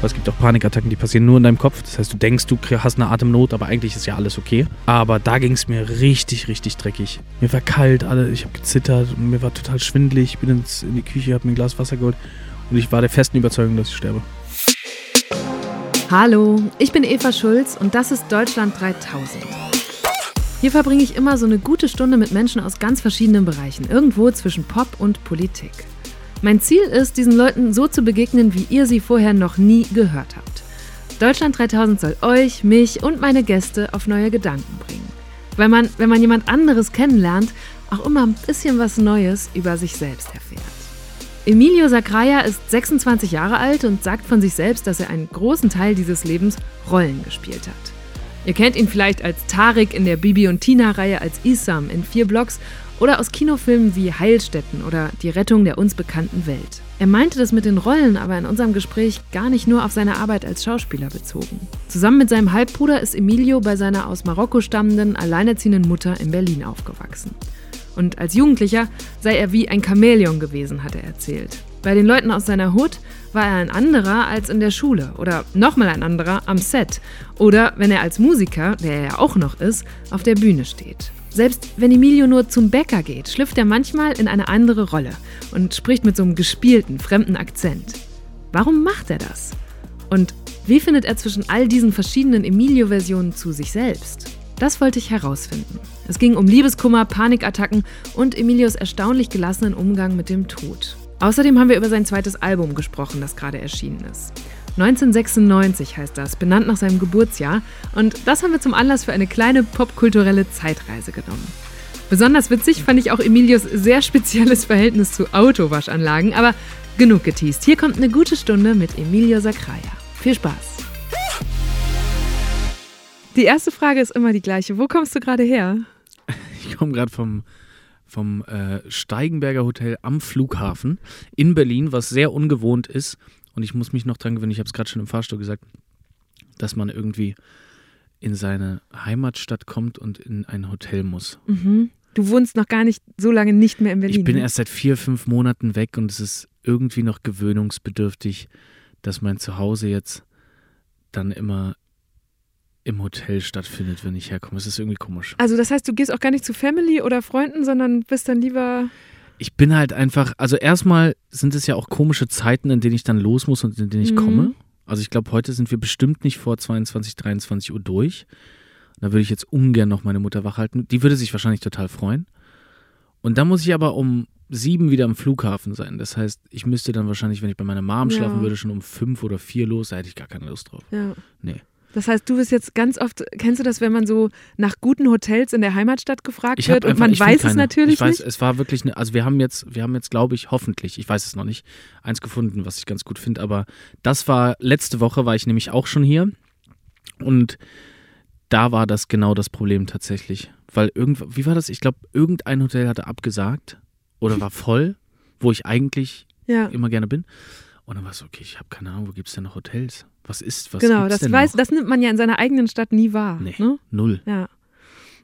Weil es gibt auch Panikattacken, die passieren nur in deinem Kopf. Das heißt, du denkst, du hast eine Atemnot, aber eigentlich ist ja alles okay. Aber da ging es mir richtig, richtig dreckig. Mir war kalt, alle, ich habe gezittert und mir war total schwindelig. Ich bin ins, in die Küche, habe mir ein Glas Wasser geholt und ich war der festen Überzeugung, dass ich sterbe. Hallo, ich bin Eva Schulz und das ist Deutschland 3000. Hier verbringe ich immer so eine gute Stunde mit Menschen aus ganz verschiedenen Bereichen, irgendwo zwischen Pop und Politik. Mein Ziel ist, diesen Leuten so zu begegnen, wie ihr sie vorher noch nie gehört habt. Deutschland 3000 soll euch, mich und meine Gäste auf neue Gedanken bringen. Weil man, wenn man jemand anderes kennenlernt, auch immer ein bisschen was Neues über sich selbst erfährt. Emilio Sacraia ist 26 Jahre alt und sagt von sich selbst, dass er einen großen Teil dieses Lebens Rollen gespielt hat. Ihr kennt ihn vielleicht als Tarek in der Bibi und Tina-Reihe als Isam in vier Blocks oder aus Kinofilmen wie Heilstätten oder Die Rettung der uns bekannten Welt. Er meinte das mit den Rollen aber in unserem Gespräch gar nicht nur auf seine Arbeit als Schauspieler bezogen. Zusammen mit seinem Halbbruder ist Emilio bei seiner aus Marokko stammenden, alleinerziehenden Mutter in Berlin aufgewachsen. Und als Jugendlicher sei er wie ein Chamäleon gewesen, hat er erzählt. Bei den Leuten aus seiner Hut war er ein anderer als in der Schule oder nochmal ein anderer am Set oder wenn er als Musiker, der er ja auch noch ist, auf der Bühne steht. Selbst wenn Emilio nur zum Bäcker geht, schlüpft er manchmal in eine andere Rolle und spricht mit so einem gespielten, fremden Akzent. Warum macht er das? Und wie findet er zwischen all diesen verschiedenen Emilio-Versionen zu sich selbst? Das wollte ich herausfinden. Es ging um Liebeskummer, Panikattacken und Emilios erstaunlich gelassenen Umgang mit dem Tod. Außerdem haben wir über sein zweites Album gesprochen, das gerade erschienen ist. 1996 heißt das, benannt nach seinem Geburtsjahr. Und das haben wir zum Anlass für eine kleine popkulturelle Zeitreise genommen. Besonders witzig fand ich auch Emilios sehr spezielles Verhältnis zu Autowaschanlagen, aber genug geteased. Hier kommt eine gute Stunde mit Emilio Sacraia. Viel Spaß! Die erste Frage ist immer die gleiche. Wo kommst du gerade her? Ich komme gerade vom vom äh, Steigenberger Hotel am Flughafen in Berlin, was sehr ungewohnt ist. Und ich muss mich noch dran gewöhnen, ich habe es gerade schon im Fahrstuhl gesagt, dass man irgendwie in seine Heimatstadt kommt und in ein Hotel muss. Mhm. Du wohnst noch gar nicht so lange nicht mehr in Berlin. Ich bin ne? erst seit vier, fünf Monaten weg und es ist irgendwie noch gewöhnungsbedürftig, dass mein Zuhause jetzt dann immer im Hotel stattfindet, wenn ich herkomme. Es ist irgendwie komisch. Also das heißt, du gehst auch gar nicht zu Family oder Freunden, sondern bist dann lieber. Ich bin halt einfach, also erstmal sind es ja auch komische Zeiten, in denen ich dann los muss und in denen ich mhm. komme. Also ich glaube, heute sind wir bestimmt nicht vor 22, 23 Uhr durch. Da würde ich jetzt ungern noch meine Mutter wachhalten. Die würde sich wahrscheinlich total freuen. Und dann muss ich aber um sieben wieder am Flughafen sein. Das heißt, ich müsste dann wahrscheinlich, wenn ich bei meiner Mom ja. schlafen würde, schon um fünf oder vier los. Da hätte ich gar keine Lust drauf. Ja. Nee. Das heißt, du bist jetzt ganz oft, kennst du das, wenn man so nach guten Hotels in der Heimatstadt gefragt wird und man weiß es natürlich ich weiß, nicht? Es war wirklich, eine, also wir haben jetzt, wir haben jetzt, glaube ich, hoffentlich, ich weiß es noch nicht, eins gefunden, was ich ganz gut finde, aber das war, letzte Woche war ich nämlich auch schon hier und da war das genau das Problem tatsächlich. Weil irgend, wie war das? Ich glaube, irgendein Hotel hatte abgesagt oder war voll, wo ich eigentlich ja. immer gerne bin. Und dann war es so, okay, ich habe keine Ahnung, wo gibt es denn noch Hotels? Was ist, was Genau, das, weiß, das nimmt man ja in seiner eigenen Stadt nie wahr. Nee, ne? null. Ja.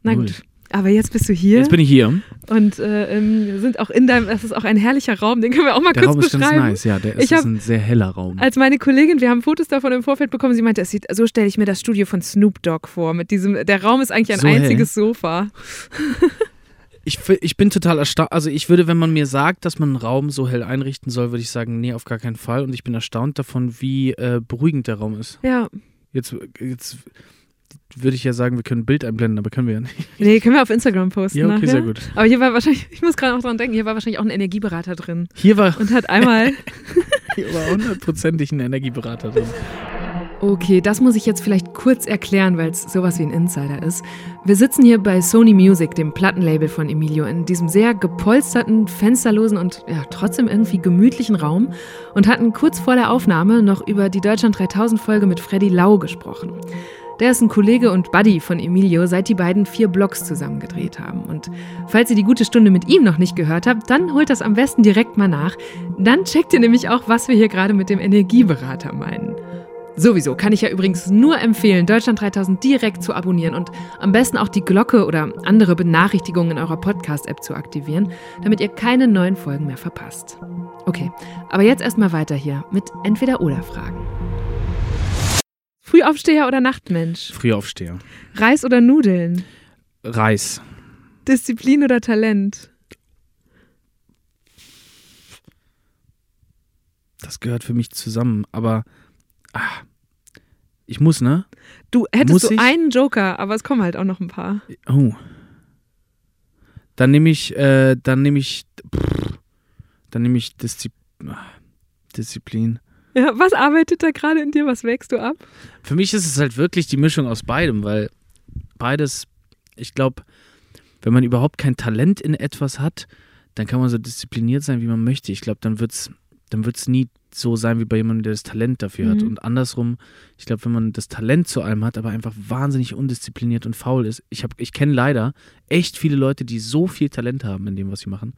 Na null. gut. Aber jetzt bist du hier. Jetzt bin ich hier. Und äh, ähm, wir sind auch in deinem, das ist auch ein herrlicher Raum, den können wir auch mal der kurz beschreiben. Der Raum ist ganz nice, ja, der ist, hab, ein sehr heller Raum. Als meine Kollegin, wir haben Fotos davon im Vorfeld bekommen, sie meinte, es sieht, so stelle ich mir das Studio von Snoop Dogg vor, mit diesem, der Raum ist eigentlich ein so einziges hell. Sofa. Ich, ich bin total erstaunt. Also ich würde, wenn man mir sagt, dass man einen Raum so hell einrichten soll, würde ich sagen, nee, auf gar keinen Fall. Und ich bin erstaunt davon, wie äh, beruhigend der Raum ist. Ja. Jetzt, jetzt würde ich ja sagen, wir können ein Bild einblenden, aber können wir ja nicht. Nee, können wir auf Instagram posten. Ja, okay, nachher. sehr gut. Aber hier war wahrscheinlich, ich muss gerade auch dran denken, hier war wahrscheinlich auch ein Energieberater drin. Hier war. Und hat einmal. hier war hundertprozentig ein Energieberater drin. Okay, das muss ich jetzt vielleicht kurz erklären, weil es sowas wie ein Insider ist. Wir sitzen hier bei Sony Music, dem Plattenlabel von Emilio, in diesem sehr gepolsterten, fensterlosen und ja, trotzdem irgendwie gemütlichen Raum und hatten kurz vor der Aufnahme noch über die Deutschland 3000 Folge mit Freddy Lau gesprochen. Der ist ein Kollege und Buddy von Emilio, seit die beiden vier Blogs zusammen gedreht haben. Und falls ihr die gute Stunde mit ihm noch nicht gehört habt, dann holt das am besten direkt mal nach. Dann checkt ihr nämlich auch, was wir hier gerade mit dem Energieberater meinen. Sowieso kann ich ja übrigens nur empfehlen, Deutschland 3000 direkt zu abonnieren und am besten auch die Glocke oder andere Benachrichtigungen in eurer Podcast-App zu aktivieren, damit ihr keine neuen Folgen mehr verpasst. Okay, aber jetzt erstmal weiter hier mit Entweder-Oder-Fragen. Frühaufsteher oder Nachtmensch? Frühaufsteher. Reis oder Nudeln? Reis. Disziplin oder Talent? Das gehört für mich zusammen, aber ah, ich muss, ne? Du hättest du ich? einen Joker, aber es kommen halt auch noch ein paar. Oh. Dann nehme ich, äh, dann nehme ich, pff, dann nehme ich Diszi ah, Disziplin. Ja, was arbeitet da gerade in dir? Was wächst du ab? Für mich ist es halt wirklich die Mischung aus beidem, weil beides, ich glaube, wenn man überhaupt kein Talent in etwas hat, dann kann man so diszipliniert sein, wie man möchte. Ich glaube, dann wird es dann wird's nie so sein wie bei jemandem, der das Talent dafür hat. Mhm. Und andersrum, ich glaube, wenn man das Talent zu allem hat, aber einfach wahnsinnig undiszipliniert und faul ist. Ich, hab- ich kenne leider echt viele Leute, die so viel Talent haben in dem, was sie machen,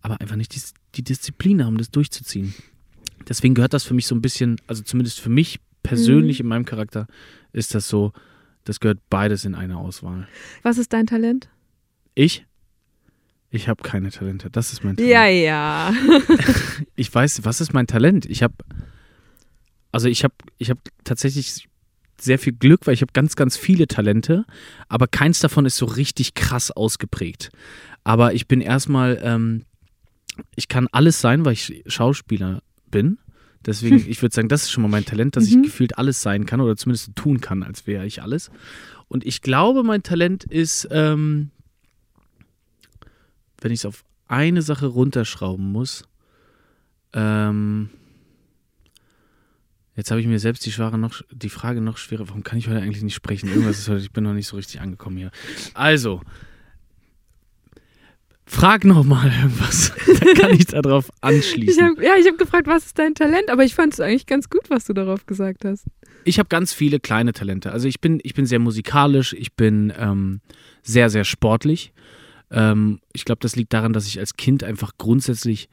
aber einfach nicht die, die Disziplin haben, das durchzuziehen. Deswegen gehört das für mich so ein bisschen, also zumindest für mich persönlich in meinem Charakter, ist das so, das gehört beides in eine Auswahl. Was ist dein Talent? Ich? Ich habe keine Talente. Das ist mein Talent. Ja, ja. Ich weiß, was ist mein Talent? Ich habe, also ich habe, ich habe tatsächlich sehr viel Glück, weil ich habe ganz, ganz viele Talente, aber keins davon ist so richtig krass ausgeprägt. Aber ich bin erstmal, ähm, ich kann alles sein, weil ich Schauspieler bin. Deswegen, ich würde sagen, das ist schon mal mein Talent, dass Mhm. ich gefühlt alles sein kann oder zumindest tun kann, als wäre ich alles. Und ich glaube, mein Talent ist, ähm, wenn ich es auf eine Sache runterschrauben muss, ähm, jetzt habe ich mir selbst die, Schware noch, die Frage noch schwerer. Warum kann ich heute eigentlich nicht sprechen? Irgendwas ist heute, ich bin noch nicht so richtig angekommen hier. Also, frag noch mal irgendwas. Dann kann ich darauf Ich anschließen. hab, ja, ich habe gefragt, was ist dein Talent? Aber ich fand es eigentlich ganz gut, was du darauf gesagt hast. Ich habe ganz viele kleine Talente. Also ich bin, ich bin sehr musikalisch, ich bin ähm, sehr, sehr sportlich. Ähm, ich glaube, das liegt daran, dass ich als Kind einfach grundsätzlich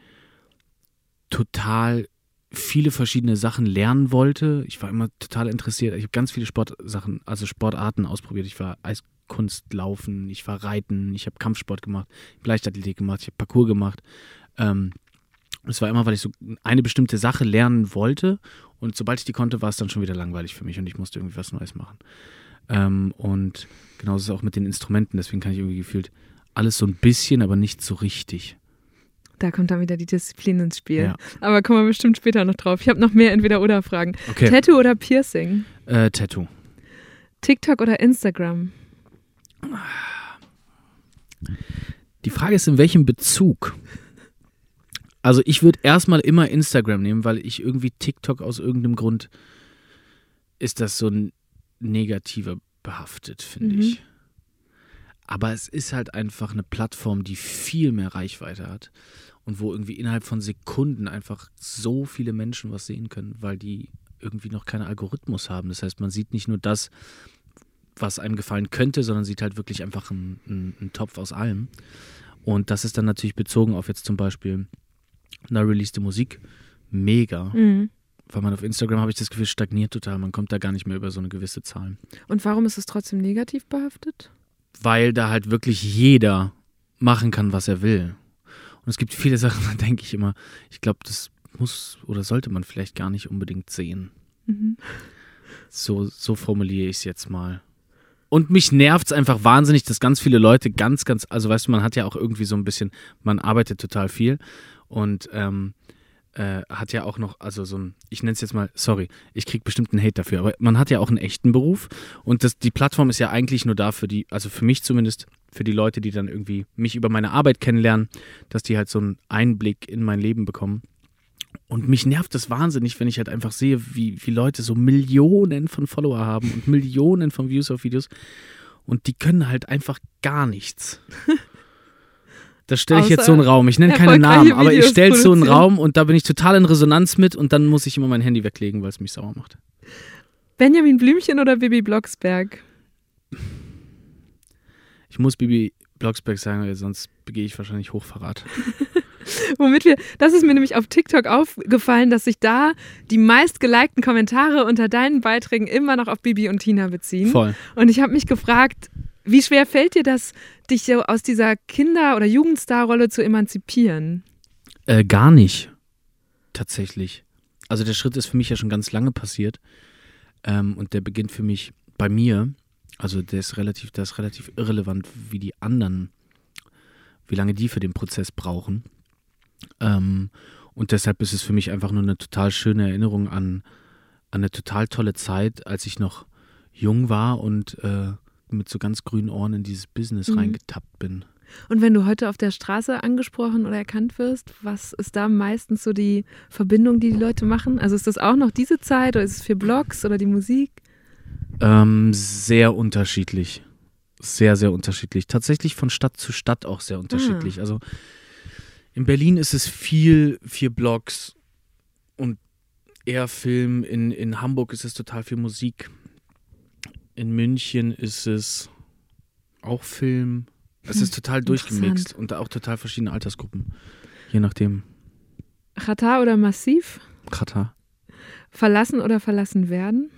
total viele verschiedene Sachen lernen wollte. Ich war immer total interessiert. Ich habe ganz viele Sportsachen, also Sportarten ausprobiert. Ich war Eiskunst laufen, ich war Reiten, ich habe Kampfsport gemacht, Leichtathletik gemacht, ich habe Parkour gemacht. Ähm, es war immer, weil ich so eine bestimmte Sache lernen wollte und sobald ich die konnte, war es dann schon wieder langweilig für mich und ich musste irgendwie was Neues machen. Ähm, und genauso ist es auch mit den Instrumenten, deswegen kann ich irgendwie gefühlt alles so ein bisschen, aber nicht so richtig. Da kommt dann wieder die Disziplin ins Spiel. Ja. Aber kommen wir bestimmt später noch drauf. Ich habe noch mehr Entweder-Oder-Fragen. Okay. Tattoo oder Piercing? Äh, Tattoo. TikTok oder Instagram? Die Frage ist, in welchem Bezug? Also ich würde erstmal immer Instagram nehmen, weil ich irgendwie TikTok aus irgendeinem Grund ist das so ein negativer behaftet, finde Mhm. ich. Aber es ist halt einfach eine Plattform, die viel mehr Reichweite hat und wo irgendwie innerhalb von Sekunden einfach so viele Menschen was sehen können, weil die irgendwie noch keinen Algorithmus haben. Das heißt, man sieht nicht nur das, was einem gefallen könnte, sondern sieht halt wirklich einfach einen, einen, einen Topf aus allem. Und das ist dann natürlich bezogen auf jetzt zum Beispiel eine released Musik. Mega. Mhm. Weil man auf Instagram, habe ich das Gefühl, stagniert total. Man kommt da gar nicht mehr über so eine gewisse Zahl. Und warum ist es trotzdem negativ behaftet? Weil da halt wirklich jeder machen kann, was er will. Und es gibt viele Sachen, da denke ich immer, ich glaube, das muss oder sollte man vielleicht gar nicht unbedingt sehen. Mhm. So, so formuliere ich es jetzt mal. Und mich nervt es einfach wahnsinnig, dass ganz viele Leute ganz, ganz, also weißt du, man hat ja auch irgendwie so ein bisschen, man arbeitet total viel und ähm, äh, hat ja auch noch, also so ein, ich nenne es jetzt mal, sorry, ich kriege bestimmt einen Hate dafür, aber man hat ja auch einen echten Beruf und das, die Plattform ist ja eigentlich nur da für die, also für mich zumindest, für die Leute, die dann irgendwie mich über meine Arbeit kennenlernen, dass die halt so einen Einblick in mein Leben bekommen. Und mich nervt das wahnsinnig, wenn ich halt einfach sehe, wie, wie Leute so Millionen von Follower haben und Millionen von Views auf Videos und die können halt einfach gar nichts. Das stelle ich jetzt so einen Raum. Ich nenne keine Namen, aber ich Videos stelle so einen. Raum und da bin ich total in Resonanz mit und dann muss ich immer mein Handy weglegen, weil es mich sauer macht. Benjamin Blümchen oder Bibi Blocksberg? Ich muss Bibi Blocksberg sagen, weil sonst begehe ich wahrscheinlich Hochverrat. Womit wir, das ist mir nämlich auf TikTok aufgefallen, dass sich da die meistgelikten Kommentare unter deinen Beiträgen immer noch auf Bibi und Tina beziehen. Voll. Und ich habe mich gefragt, wie schwer fällt dir das, dich so aus dieser Kinder- oder Jugendstarrolle zu emanzipieren? Äh, gar nicht. Tatsächlich. Also der Schritt ist für mich ja schon ganz lange passiert. Ähm, und der beginnt für mich bei mir, also der ist relativ, der ist relativ irrelevant, wie die anderen, wie lange die für den Prozess brauchen. Ähm, und deshalb ist es für mich einfach nur eine total schöne Erinnerung an, an eine total tolle Zeit, als ich noch jung war und äh, mit so ganz grünen Ohren in dieses Business Mhm. reingetappt bin. Und wenn du heute auf der Straße angesprochen oder erkannt wirst, was ist da meistens so die Verbindung, die die Leute machen? Also ist das auch noch diese Zeit oder ist es für Blogs oder die Musik? Ähm, sehr unterschiedlich. Sehr, sehr unterschiedlich. Tatsächlich von Stadt zu Stadt auch sehr unterschiedlich. Also in Berlin ist es viel, viel Blogs und eher Film. In, in Hamburg ist es total viel Musik. In München ist es auch Film. Es ist total durchgemixt und auch total verschiedene Altersgruppen. Je nachdem. Chata oder Massiv? Katar. Verlassen oder verlassen werden?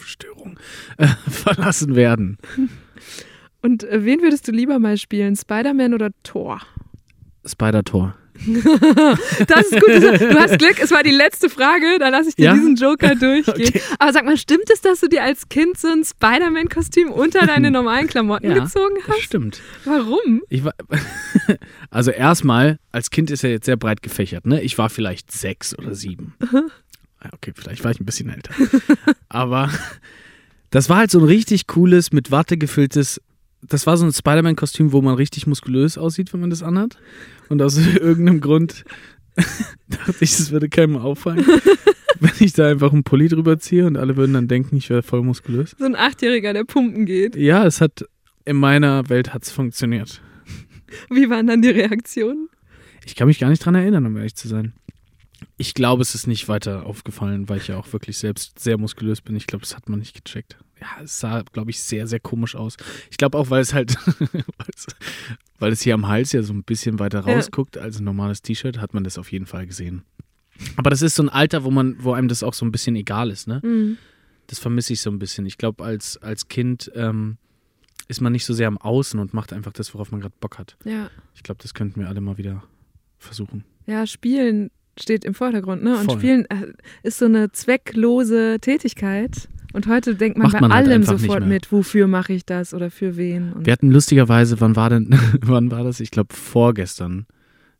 Störung. Äh, verlassen werden. Und äh, wen würdest du lieber mal spielen? Spider-Man oder Thor? Spider-Tor. Das ist gut. Du hast Glück, es war die letzte Frage, dann lasse ich dir Ja? diesen Joker durchgehen. Okay. Aber sag mal, stimmt es, dass du dir als Kind so ein Spider-Man-Kostüm unter deine normalen Klamotten Ja, gezogen Das hast? stimmt. Warum? War, also erstmal, als Kind ist er jetzt sehr breit gefächert, ne? Ich war vielleicht sechs oder sieben. Ja, Okay, vielleicht war ich ein bisschen älter. Aber das war halt so ein richtig cooles, mit Watte gefülltes, das war so ein Spider-Man-Kostüm, wo man richtig muskulös aussieht, wenn man das anhat. Und aus irgendeinem Grund dachte ich, es würde keinem auffallen, wenn ich da einfach einen Pulli drüber ziehe und alle würden dann denken, ich wäre voll muskulös. So ein Achtjähriger, der pumpen geht. Ja, es hat, in meiner Welt hat es funktioniert. Wie waren dann die Reaktionen? Ich kann mich gar nicht dran erinnern, um ehrlich zu sein. Ich glaube, es ist nicht weiter aufgefallen, weil ich ja auch wirklich selbst sehr muskulös bin. Ich glaube, das hat man nicht gecheckt. Ja, es sah, glaube ich, sehr, sehr komisch aus. Ich glaube auch, weil es halt, weil es- hier am Hals ja so ein bisschen weiter Ja. rausguckt als ein normales T-Shirt, hat man das auf jeden Fall gesehen. Aber das ist so ein Alter, wo man, wo einem das auch so ein bisschen egal ist, ne? Mhm. Das vermisse ich so ein bisschen. Ich glaube, als, als Kind ähm, ist man nicht so sehr am Außen und macht einfach das, worauf man gerade Bock hat. Ja. Ich glaube, das könnten wir alle mal wieder versuchen. ja, Spielen steht im Vordergrund, ne? Und Voll. Spielen äh, ist so eine zwecklose Tätigkeit. Und heute denkt man Macht bei man halt allem sofort mit, wofür mache ich das oder für wen. Und Wir hatten lustigerweise, wann war denn, wann war das? Ich glaube vorgestern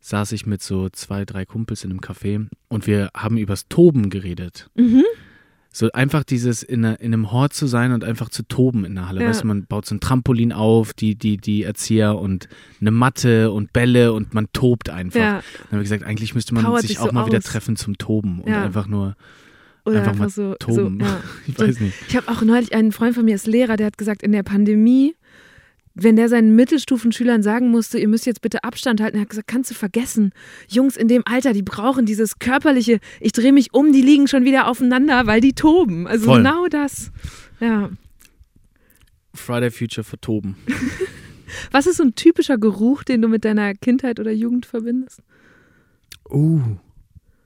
saß ich mit so zwei, drei Kumpels in einem Café und wir haben übers Toben geredet. mhm. So einfach dieses in, einer, in einem Hort zu sein und einfach zu toben in der Halle. Ja. Weißt du, man baut so ein Trampolin auf, die, die, die Erzieher und eine Matte und Bälle und man tobt einfach. ja. Dann haben wir gesagt, eigentlich müsste man Powert sich auch so mal wieder aus. treffen zum Toben und Ja. einfach nur, Oder Einfach einfach, so, so ja. ich weiß nicht. Ich habe auch neulich einen Freund von mir, ist Lehrer, der hat gesagt, in der Pandemie, wenn der seinen Mittelstufenschülern sagen musste, ihr müsst jetzt bitte Abstand halten, er hat gesagt, kannst du vergessen. Jungs in dem Alter, die brauchen dieses körperliche, ich drehe mich um, die liegen schon wieder aufeinander, weil die toben. Also Voll. genau das. Ja. Friday Future für Toben. Was ist so ein typischer Geruch, den du mit deiner Kindheit oder Jugend verbindest? Uh,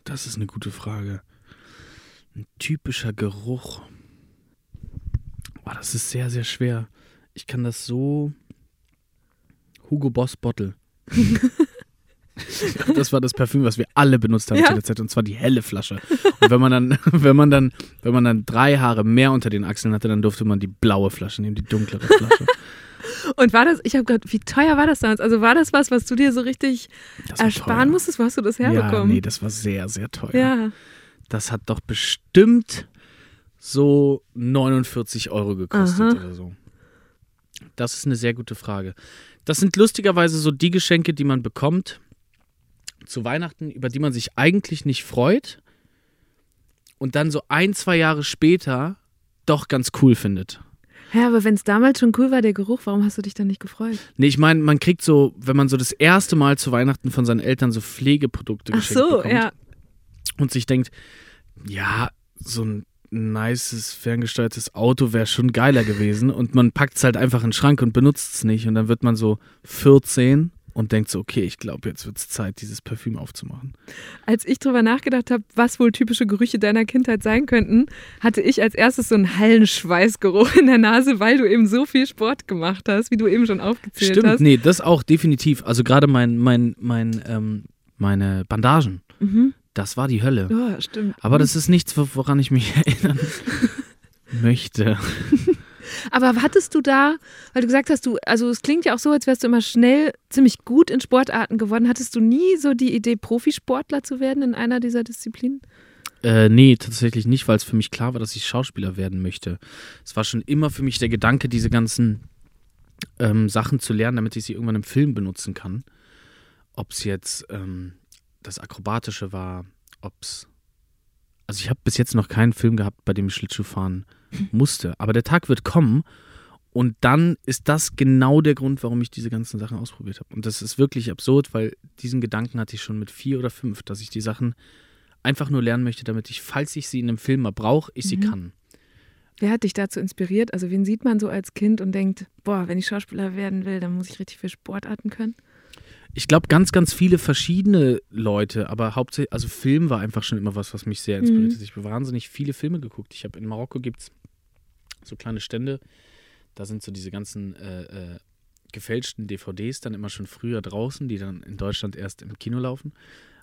das ist eine gute Frage. Ein typischer Geruch. Oh, das ist sehr, sehr schwer. Ich kann das so. Hugo Boss Bottle. das war das Parfüm, was wir alle benutzt haben Ja. zu der Zeit, und zwar die helle Flasche. Und wenn man dann, wenn man dann, wenn man dann drei Haare mehr unter den Achseln hatte, dann durfte man die blaue Flasche nehmen, die dunklere Flasche. Und war das, ich habe gerade, wie teuer war das damals? Also war das was, was du dir so richtig ersparen teuer. musstest? Wo hast du das Ja, herbekommen? nee, das war sehr, sehr teuer. ja. Das hat doch bestimmt so 49 Euro gekostet Aha. oder so. Das ist eine sehr gute Frage. Das sind lustigerweise so die Geschenke, die man bekommt zu Weihnachten, über die man sich eigentlich nicht freut und dann so ein, zwei Jahre später doch ganz cool findet. Ja, aber wenn es damals schon cool war, der Geruch, warum hast du dich dann nicht gefreut? Nee, ich meine, man kriegt so, wenn man so das erste Mal zu Weihnachten von seinen Eltern so Pflegeprodukte Ach geschenkt so, bekommt ja. Und sich denkt, ja, so ein nices, ferngesteuertes Auto wäre schon geiler gewesen und man packt es halt einfach in den Schrank und benutzt es nicht und dann wird man so 14 und denkt so, okay, ich glaube, jetzt wird es Zeit, dieses Parfüm aufzumachen. Als ich drüber nachgedacht habe, was wohl typische Gerüche deiner Kindheit sein könnten, hatte ich als erstes so einen Hallenschweißgeruch in der Nase, weil du eben so viel Sport gemacht hast, wie du eben schon aufgezählt Stimmt, hast. nee, das auch definitiv. Also gerade mein, mein, mein, ähm, meine Bandagen. Mhm. Das war die Hölle. Oh, stimmt. Aber das ist nichts, wo- woran ich mich erinnern möchte. Aber hattest du da, weil du gesagt hast, du, also es klingt ja auch so, als wärst du immer schnell ziemlich gut in Sportarten geworden. Hattest du nie so die Idee, Profisportler zu werden in einer dieser Disziplinen? Äh, nee, tatsächlich nicht, weil es für mich klar war, dass ich Schauspieler werden möchte. Es war schon immer für mich der Gedanke, diese ganzen ähm, Sachen zu lernen, damit ich sie irgendwann im Film benutzen kann. Ob es jetzt ähm, das Akrobatische war, ob es. Also ich habe bis jetzt noch keinen Film gehabt, bei dem ich Schlittschuh fahren musste. Aber der Tag wird kommen und dann ist das genau der Grund, warum ich diese ganzen Sachen ausprobiert habe. Und das ist wirklich absurd, weil diesen Gedanken hatte ich schon mit vier oder fünf, dass ich die Sachen einfach nur lernen möchte, damit ich, falls ich sie in einem Film mal brauche, ich sie Mhm. kann. Wer hat dich dazu inspiriert? Also wen sieht man so als Kind und denkt, boah, wenn ich Schauspieler werden will, dann muss ich richtig viele Sportarten können? Ich glaube, ganz, ganz viele verschiedene Leute, aber hauptsächlich, also Film war einfach schon immer was, was mich sehr inspiriert Mhm. hat. Ich habe wahnsinnig viele Filme geguckt. Ich habe in Marokko gibt es so kleine Stände, da sind so diese ganzen äh, äh, gefälschten DVDs dann immer schon früher draußen, die dann in Deutschland erst im Kino laufen.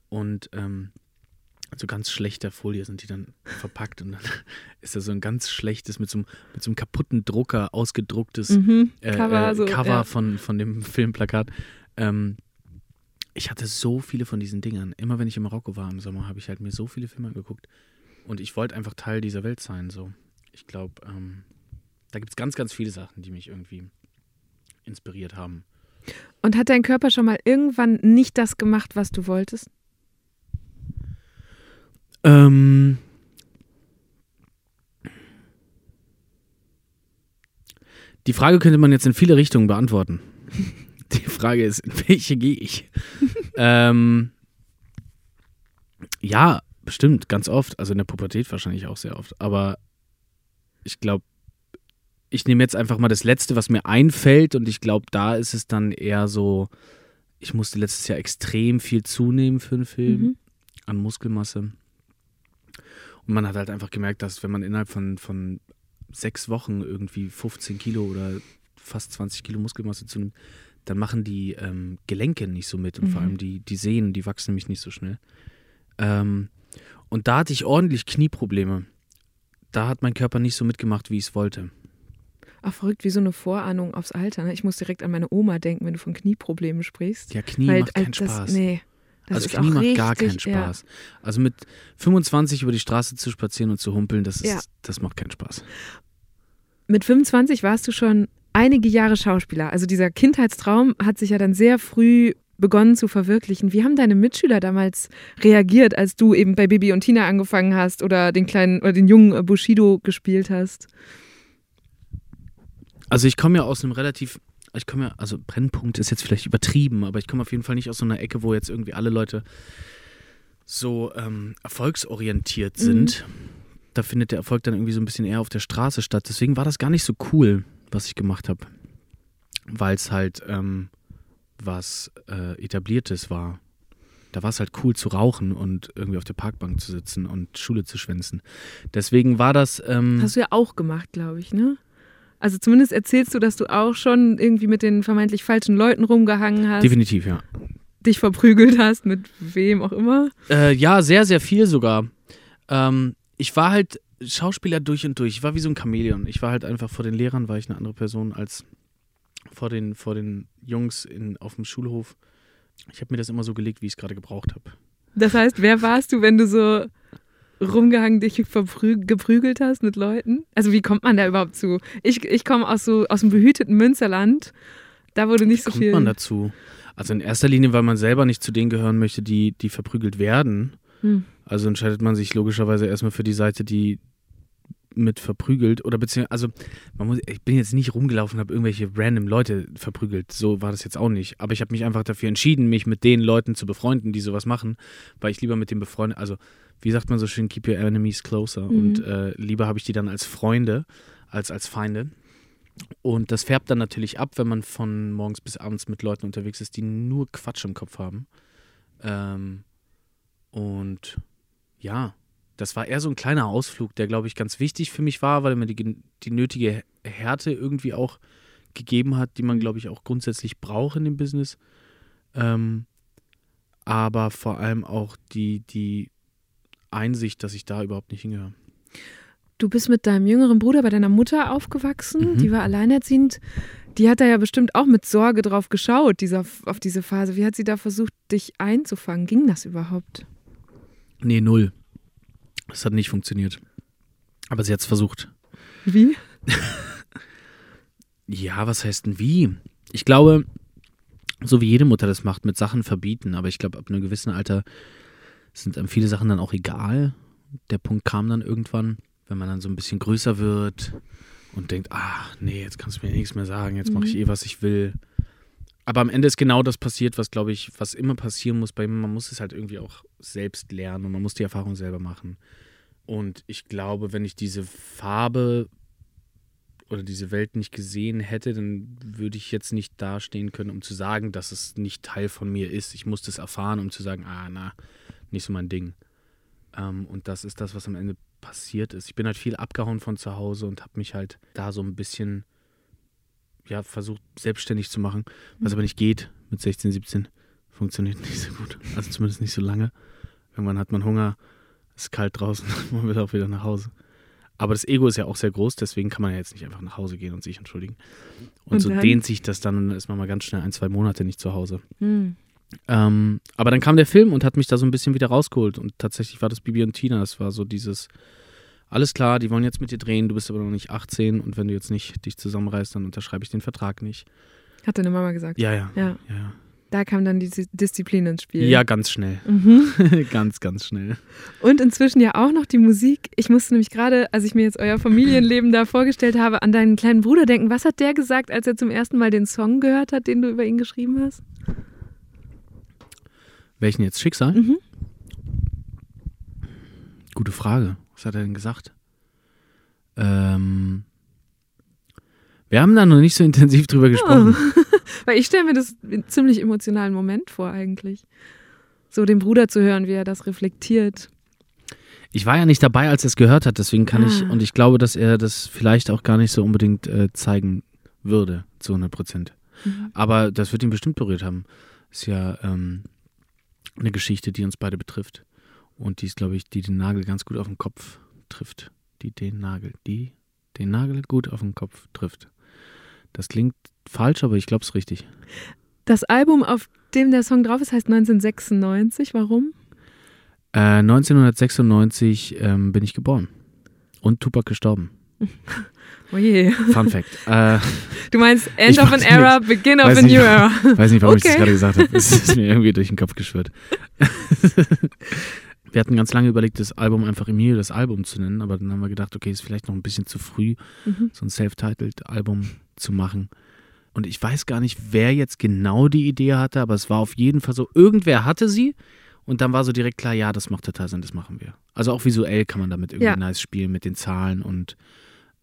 Und ähm, so ganz schlechter Folie sind die dann verpackt und dann ist da so ein ganz schlechtes, mit so, einem- mit so einem kaputten Drucker ausgedrucktes Mhm. äh, Cover, äh, so, Cover ja. von, von dem Filmplakat. Ähm, ich hatte so viele von diesen Dingern. Immer wenn ich in Marokko war im Sommer, habe ich halt mir so viele Filme angeguckt. Und ich wollte einfach Teil dieser Welt sein. So. Ich glaube, ähm, da gibt es ganz, ganz viele Sachen, die mich irgendwie inspiriert haben. Und hat dein Körper schon mal irgendwann nicht das gemacht, was du wolltest? Ähm, die Frage könnte man jetzt in viele Richtungen beantworten. Die Frage ist, in welche gehe ich? ähm, ja, bestimmt, ganz oft. Also in der Pubertät wahrscheinlich auch sehr oft. Aber ich glaube, ich nehme jetzt einfach mal das Letzte, was mir einfällt. Und ich glaube, da ist es dann eher so, ich musste letztes Jahr extrem viel zunehmen für einen Film Mhm. an Muskelmasse. Und man hat halt einfach gemerkt, dass wenn man innerhalb von, von sechs Wochen irgendwie 15 Kilo oder fast 20 Kilo Muskelmasse zunimmt, dann machen die ähm, Gelenke nicht so mit und vor Mhm. allem die, die Sehnen, die wachsen nämlich nicht so schnell. Ähm, und da hatte ich ordentlich Knieprobleme. Da hat mein Körper nicht so mitgemacht, wie ich es wollte. Ach, verrückt, wie so eine Vorahnung aufs Alter. Ne? Ich muss direkt an meine Oma denken, wenn du von Knieproblemen sprichst. Ja, Knie Weil, macht keinen äh, das, Spaß. Nee. Das also Knie macht richtig, gar keinen Spaß. Also mit 25 über die Straße zu spazieren und zu humpeln, das, ist, Ja. das macht keinen Spaß. Ja. Mit 25 warst du schon einige Jahre Schauspieler. Also dieser Kindheitstraum hat sich ja dann sehr früh begonnen zu verwirklichen. Wie haben deine Mitschüler damals reagiert, als du eben bei Bibi und Tina angefangen hast oder den kleinen oder den jungen Bushido gespielt hast? Also ich komme ja aus einem relativ, ich komme ja, also Brennpunkt ist jetzt vielleicht übertrieben, aber ich komme auf jeden Fall nicht aus so einer Ecke, wo jetzt irgendwie alle Leute so ähm, erfolgsorientiert sind. Da findet der Erfolg dann irgendwie so ein bisschen eher auf der Straße statt. Deswegen war das gar nicht so cool, was ich gemacht habe. Weil es halt ähm, was äh, etabliertes war. Da war es halt cool zu rauchen und irgendwie auf der Parkbank zu sitzen und Schule zu schwänzen. Deswegen war das. Ähm, Hast du ja auch gemacht, glaube ich, ne? Also zumindest erzählst du, dass du auch schon irgendwie mit den vermeintlich falschen Leuten rumgehangen hast, definitiv, ja. dich verprügelt hast, mit wem auch immer. Äh, ja, sehr, sehr viel sogar. Ähm, ich war halt Schauspieler durch und durch. Ich war wie so ein Chamäleon. Ich war halt einfach vor den Lehrern, war ich eine andere Person als vor den, vor den Jungs in, auf dem Schulhof. Ich habe mir das immer so gelegt, wie ich es gerade gebraucht habe. Das heißt, wer warst du, wenn du so rumgehangen dich geprügelt hast mit Leuten? Also wie kommt man da überhaupt zu? Ich, ich komme aus so aus dem behüteten Münsterland. Da wurde nicht so Kommt viel. man dazu? Also in erster Linie, weil man selber nicht zu denen gehören möchte, die, die verprügelt werden. Hm. Also entscheidet man sich logischerweise erstmal für die Seite, die mit verprügelt oder beziehungsweise, also man muss, ich bin jetzt nicht rumgelaufen und habe irgendwelche random Leute verprügelt, so war das jetzt auch nicht. Aber ich habe mich einfach dafür entschieden, mich mit den Leuten zu befreunden, die sowas machen, weil ich lieber mit dem befreundet, also wie sagt man so schön, keep your enemies closer Mhm. und äh, lieber habe ich die dann als Freunde als als Feinde. Und das färbt dann natürlich ab, wenn man von morgens bis abends mit Leuten unterwegs ist, die nur Quatsch im Kopf haben. Ähm, und ja, das war eher so ein kleiner Ausflug, der, glaube ich, ganz wichtig für mich war, weil er mir die, die nötige Härte irgendwie auch gegeben hat, die man, glaube ich, auch grundsätzlich braucht in dem Business. Ähm, aber vor allem auch die, die Einsicht, dass ich da überhaupt nicht hingehöre. Du bist mit deinem jüngeren Bruder bei deiner Mutter aufgewachsen, Mhm. die war alleinerziehend. Die hat da ja bestimmt auch mit Sorge drauf geschaut, dieser, auf diese Phase. Wie hat sie da versucht, dich einzufangen? Ging das überhaupt? Nee, null. Das hat nicht funktioniert. Aber sie hat es versucht. Wie? Ja, was heißt denn wie? Ich glaube, so wie jede Mutter das macht, mit Sachen verbieten, aber ich glaube, ab einem gewissen Alter sind einem viele Sachen dann auch egal. Der Punkt kam dann irgendwann, wenn man dann so ein bisschen größer wird und denkt, ach nee, jetzt kannst du mir nichts mehr sagen, jetzt mache ich Mhm. eh, was ich will. Aber am Ende ist genau das passiert, was, glaube ich, was immer passieren muss. Bei ihm, man muss es halt irgendwie auch selbst lernen und man muss die Erfahrung selber machen. Und ich glaube, wenn ich diese Farbe oder diese Welt nicht gesehen hätte, dann würde ich jetzt nicht dastehen können, um zu sagen, dass es nicht Teil von mir ist. Ich musste es erfahren, um zu sagen, ah, na, nicht so mein Ding. Ähm, und das ist das, was am Ende passiert ist. Ich bin halt viel abgehauen von zu Hause und habe mich halt da so ein bisschen, ja, versucht, selbstständig zu machen, was aber nicht geht mit 16, 17. Funktioniert nicht so gut. Also zumindest nicht so lange. Irgendwann hat man Hunger, es ist kalt draußen, man will auch wieder nach Hause. Aber das Ego ist ja auch sehr groß, deswegen kann man ja jetzt nicht einfach nach Hause gehen und sich entschuldigen. Und, Und so dehnt sich das dann und dann ist man mal ganz schnell ein, zwei Monate nicht zu Hause. Hm. Ähm, aber dann kam der Film und hat mich da so ein bisschen wieder rausgeholt. Und tatsächlich war das Bibi und Tina. Das war so dieses, alles klar, die wollen jetzt mit dir drehen, du bist aber noch nicht 18 und wenn du jetzt nicht dich zusammenreißt, dann unterschreibe ich den Vertrag nicht. Hat deine Mama gesagt. Ja, ja. Ja. Ja, Da kam dann die Dis- Disziplin ins Spiel. ja ganz schnell. Mhm. ganz, ganz schnell. Und inzwischen ja auch noch die Musik. Ich musste nämlich gerade, als ich mir jetzt euer Familienleben da vorgestellt habe, an deinen kleinen Bruder denken. Was hat der gesagt, als er zum ersten Mal den Song gehört hat, den du über ihn geschrieben hast? Welchen jetzt Schicksal? Mhm. Gute Frage. Was hat er denn gesagt? Ähm, wir haben da noch nicht so intensiv drüber gesprochen. Weil ich stelle mir das einen ziemlich emotionalen Moment vor eigentlich. So den Bruder zu hören, wie er das reflektiert. Ich war ja nicht dabei, als er es gehört hat, deswegen kann ich, Ah. und ich glaube, dass er das vielleicht auch gar nicht so unbedingt äh, zeigen würde, zu 100 Prozent. Mhm. Aber das wird ihn bestimmt berührt haben. Ist ja ähm, eine Geschichte, die uns beide betrifft. Und die ist, glaube ich, die den Nagel ganz gut auf den Kopf trifft. Die den Nagel, die den Nagel gut auf den Kopf trifft. Das klingt falsch, aber ich glaube es richtig. Das Album, auf dem der Song drauf ist, heißt 1996. Warum? Äh, 1996 ähm, bin ich geboren. Und Tupac gestorben. Oh je. Fun Fact. äh, Du meinst End of an weiß Era, Begin of a nicht, New Era. Weiß nicht, warum ich das Okay. gerade gesagt habe. Es ist mir irgendwie durch den Kopf geschwirrt. Wir hatten ganz lange überlegt, das Album einfach Emilio das Album zu nennen, aber dann haben wir gedacht, okay, ist vielleicht noch ein bisschen zu früh, Mhm. so ein self-titled Album zu machen. Und ich weiß gar nicht, wer jetzt genau die Idee hatte, aber es war auf jeden Fall so, irgendwer hatte sie und dann war so direkt klar, ja, das macht total Sinn, das machen wir. Also auch visuell kann man damit irgendwie Ja. nice spielen mit den Zahlen und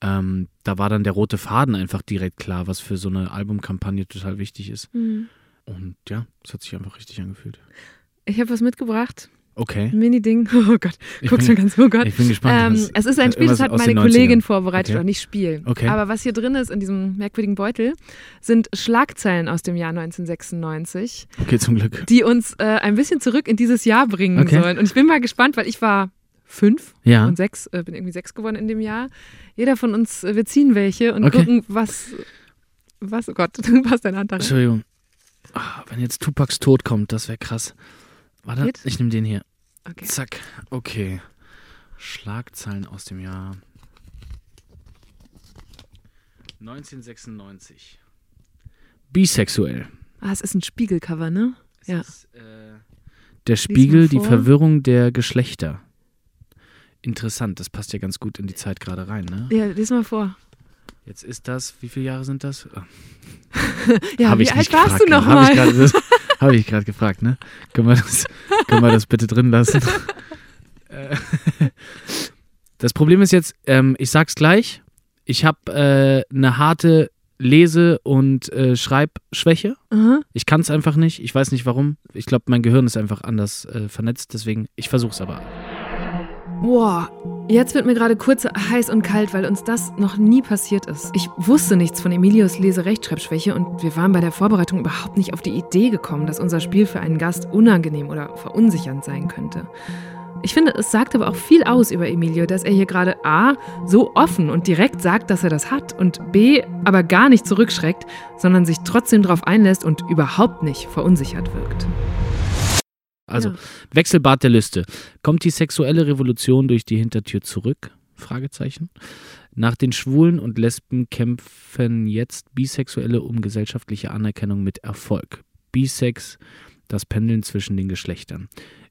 ähm, da war dann der rote Faden einfach direkt klar, was für so eine Albumkampagne total wichtig ist. Mhm. Und ja, es hat sich einfach richtig angefühlt. Ich habe was mitgebracht. Okay. Mini-Ding. Oh Gott, Ich guck schon ganz, oh Gott. ich bin gespannt. Ähm, was- es ist ein Spiel, das hat meine Kollegin 90ern. vorbereitet, Okay. oder nicht Spiel. Okay. Aber was hier drin ist in diesem merkwürdigen Beutel, sind Schlagzeilen aus dem Jahr 1996, Okay, zum Glück. die uns äh, ein bisschen zurück in dieses Jahr bringen Okay. sollen. Und ich bin mal gespannt, weil ich war fünf Ja. und sechs, äh, bin irgendwie sechs geworden in dem Jahr. Jeder von uns, äh, wir ziehen welche und Okay. gucken, was, was, oh Gott, deine Hand da rein. Entschuldigung. Ah, wenn jetzt Tupacs Tod kommt, das wäre krass. Warte, Geht? ich nehme den hier. Okay. Zack. Okay. Schlagzeilen aus dem Jahr 1996. Bisexuell. Ah, es ist ein Spiegelcover, ne? Es Ja. ist, äh, der Spiegel, die. Verwirrung der Geschlechter. Interessant, das passt ja ganz gut in die Zeit gerade rein, ne? Ja, lies mal vor. Jetzt ist das, wie viele Jahre sind das? Ja, hab wie ich alt nicht warst du noch Habe ich gerade gefragt, ne? Können wir das, können wir das bitte drin lassen? Äh, das Problem ist jetzt, ähm, ich sag's gleich, ich habe äh, eine harte Lese- und äh, Schreibschwäche. Aha. Ich kann es einfach nicht. Ich weiß nicht warum. Ich glaube, mein Gehirn ist einfach anders äh, vernetzt. Deswegen, ich versuche es aber. Boah, Jetzt wird mir gerade kurz heiß und kalt, weil uns das noch nie passiert ist. Ich wusste nichts von Emilios Leserechtschreibschwäche und wir waren bei der Vorbereitung überhaupt nicht auf die Idee gekommen, dass unser Spiel für einen Gast unangenehm oder verunsichernd sein könnte. Ich finde, es sagt aber auch viel aus über Emilio, dass er hier gerade A, so offen und direkt sagt, dass er das hat und B, aber gar nicht zurückschreckt, sondern sich trotzdem darauf einlässt und überhaupt nicht verunsichert wirkt. Also, Ja. Wechselbad der Liste. Kommt die sexuelle Revolution durch die Hintertür zurück? Fragezeichen. Nach den Schwulen und Lesben kämpfen jetzt Bisexuelle um gesellschaftliche Anerkennung mit Erfolg. Bisex, das Pendeln zwischen den Geschlechtern,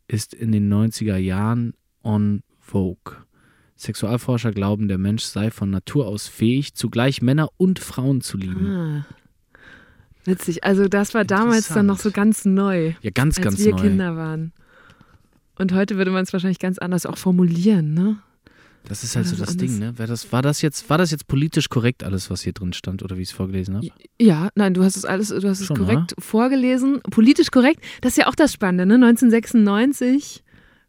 ist in den 90er Jahren on vogue. Sexualforscher glauben, der Mensch sei von Natur aus fähig, zugleich Männer und Frauen zu lieben. Ah. Witzig, also das war damals dann noch so ganz neu, Ja, ganz, als ganz wir neu. Kinder waren. Und heute würde man es wahrscheinlich ganz anders auch formulieren, ne? Das ist halt so das Ding, ne? War das, war, das jetzt, war das jetzt politisch korrekt, alles, was hier drin stand, oder wie ich es vorgelesen habe? Ja, nein, du hast es alles, du hast es Schon, korrekt vorgelesen. Politisch korrekt, das ist ja auch das Spannende, ne? 1996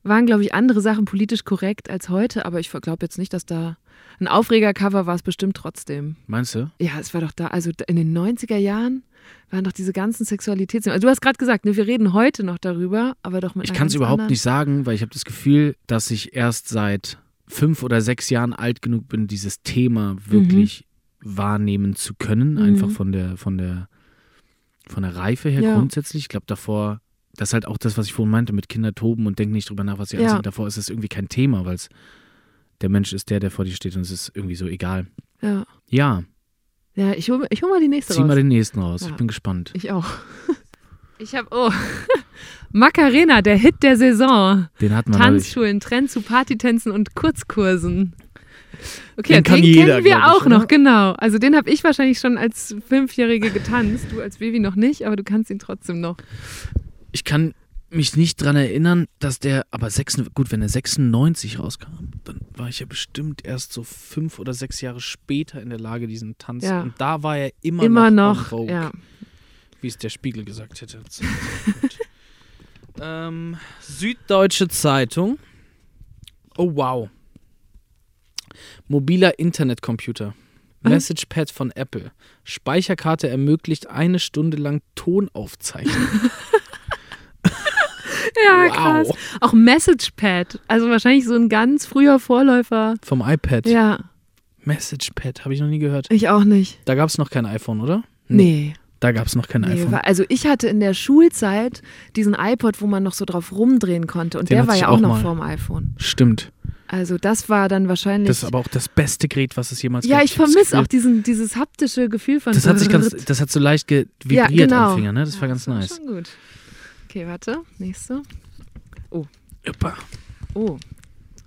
waren, glaube ich, andere Sachen politisch korrekt als heute, aber ich glaube jetzt nicht, dass da ein Aufregercover war es bestimmt trotzdem. Meinst du? Ja, es war doch da, also in den 90er Jahren waren doch diese ganzen Sexualitäts... Also du hast gerade gesagt, ne, wir reden heute noch darüber, aber doch mit Ich kann es überhaupt anderen- nicht sagen, weil ich habe das Gefühl, dass ich erst seit fünf oder sechs Jahren alt genug bin, dieses Thema wirklich wahrnehmen zu können. Mhm. Einfach von der, von der, von der Reife her Ja. grundsätzlich. Ich glaube, davor, das ist halt auch das, was ich vorhin meinte, mit Kinder toben und denken nicht drüber nach, was sie Ja. anziehen. Davor ist es irgendwie kein Thema, weil es der Mensch ist der, der vor dir steht und es ist irgendwie so egal. Ja, Ja, ja ich hole ich hol mal die nächste zieh raus. mal den nächsten raus. Ja. Ich bin gespannt. Ich auch. Ich habe, oh, Macarena, der Hit der Saison. Den wir neulich. Tanzschulen, Trend zu Partytänzen und Kurzkursen. Okay, Den den jeder, kennen wir glaub ich, auch noch, genau. Also den habe ich wahrscheinlich schon als Fünfjährige getanzt. Du als Baby noch nicht, aber du kannst ihn trotzdem noch. Ich kann mich nicht dran erinnern, dass der, aber 6, gut, wenn der 96 rauskam, dann war ich ja bestimmt erst so fünf oder sechs Jahre später in der Lage, diesen Tanz. Ja. Und da war er immer, Immer noch, noch, ja. wie es der Spiegel gesagt hätte. Ähm, Süddeutsche Zeitung. Oh wow. Mobiler Internetcomputer. Messagepad von Apple. Speicherkarte ermöglicht eine Stunde lang Tonaufzeichnung. Ja, Wow. krass. Auch MessagePad. Also wahrscheinlich so ein ganz früher Vorläufer. Vom iPad. Ja, Messagepad, habe ich noch nie gehört. ich auch nicht. Da gab es noch kein iPhone, oder? Nee. Da gab es noch kein nee iPhone. war, also ich hatte in der Schulzeit diesen iPod, wo man noch so drauf rumdrehen konnte. Und Den der war ich ja auch auch noch mal. vorm iPhone. Stimmt. Also das war dann wahrscheinlich. Das ist aber auch das beste Gerät, was es jemals ja, gab. ich hab das vermisse auch diesen, dieses haptische Gefühl von. Das hat sich ganz, das hat so leicht ge Ja, vibriert genau. am Finger, ne? Das war ganz nice. Schon gut. Okay, warte. Nächste. Uppa. Oh,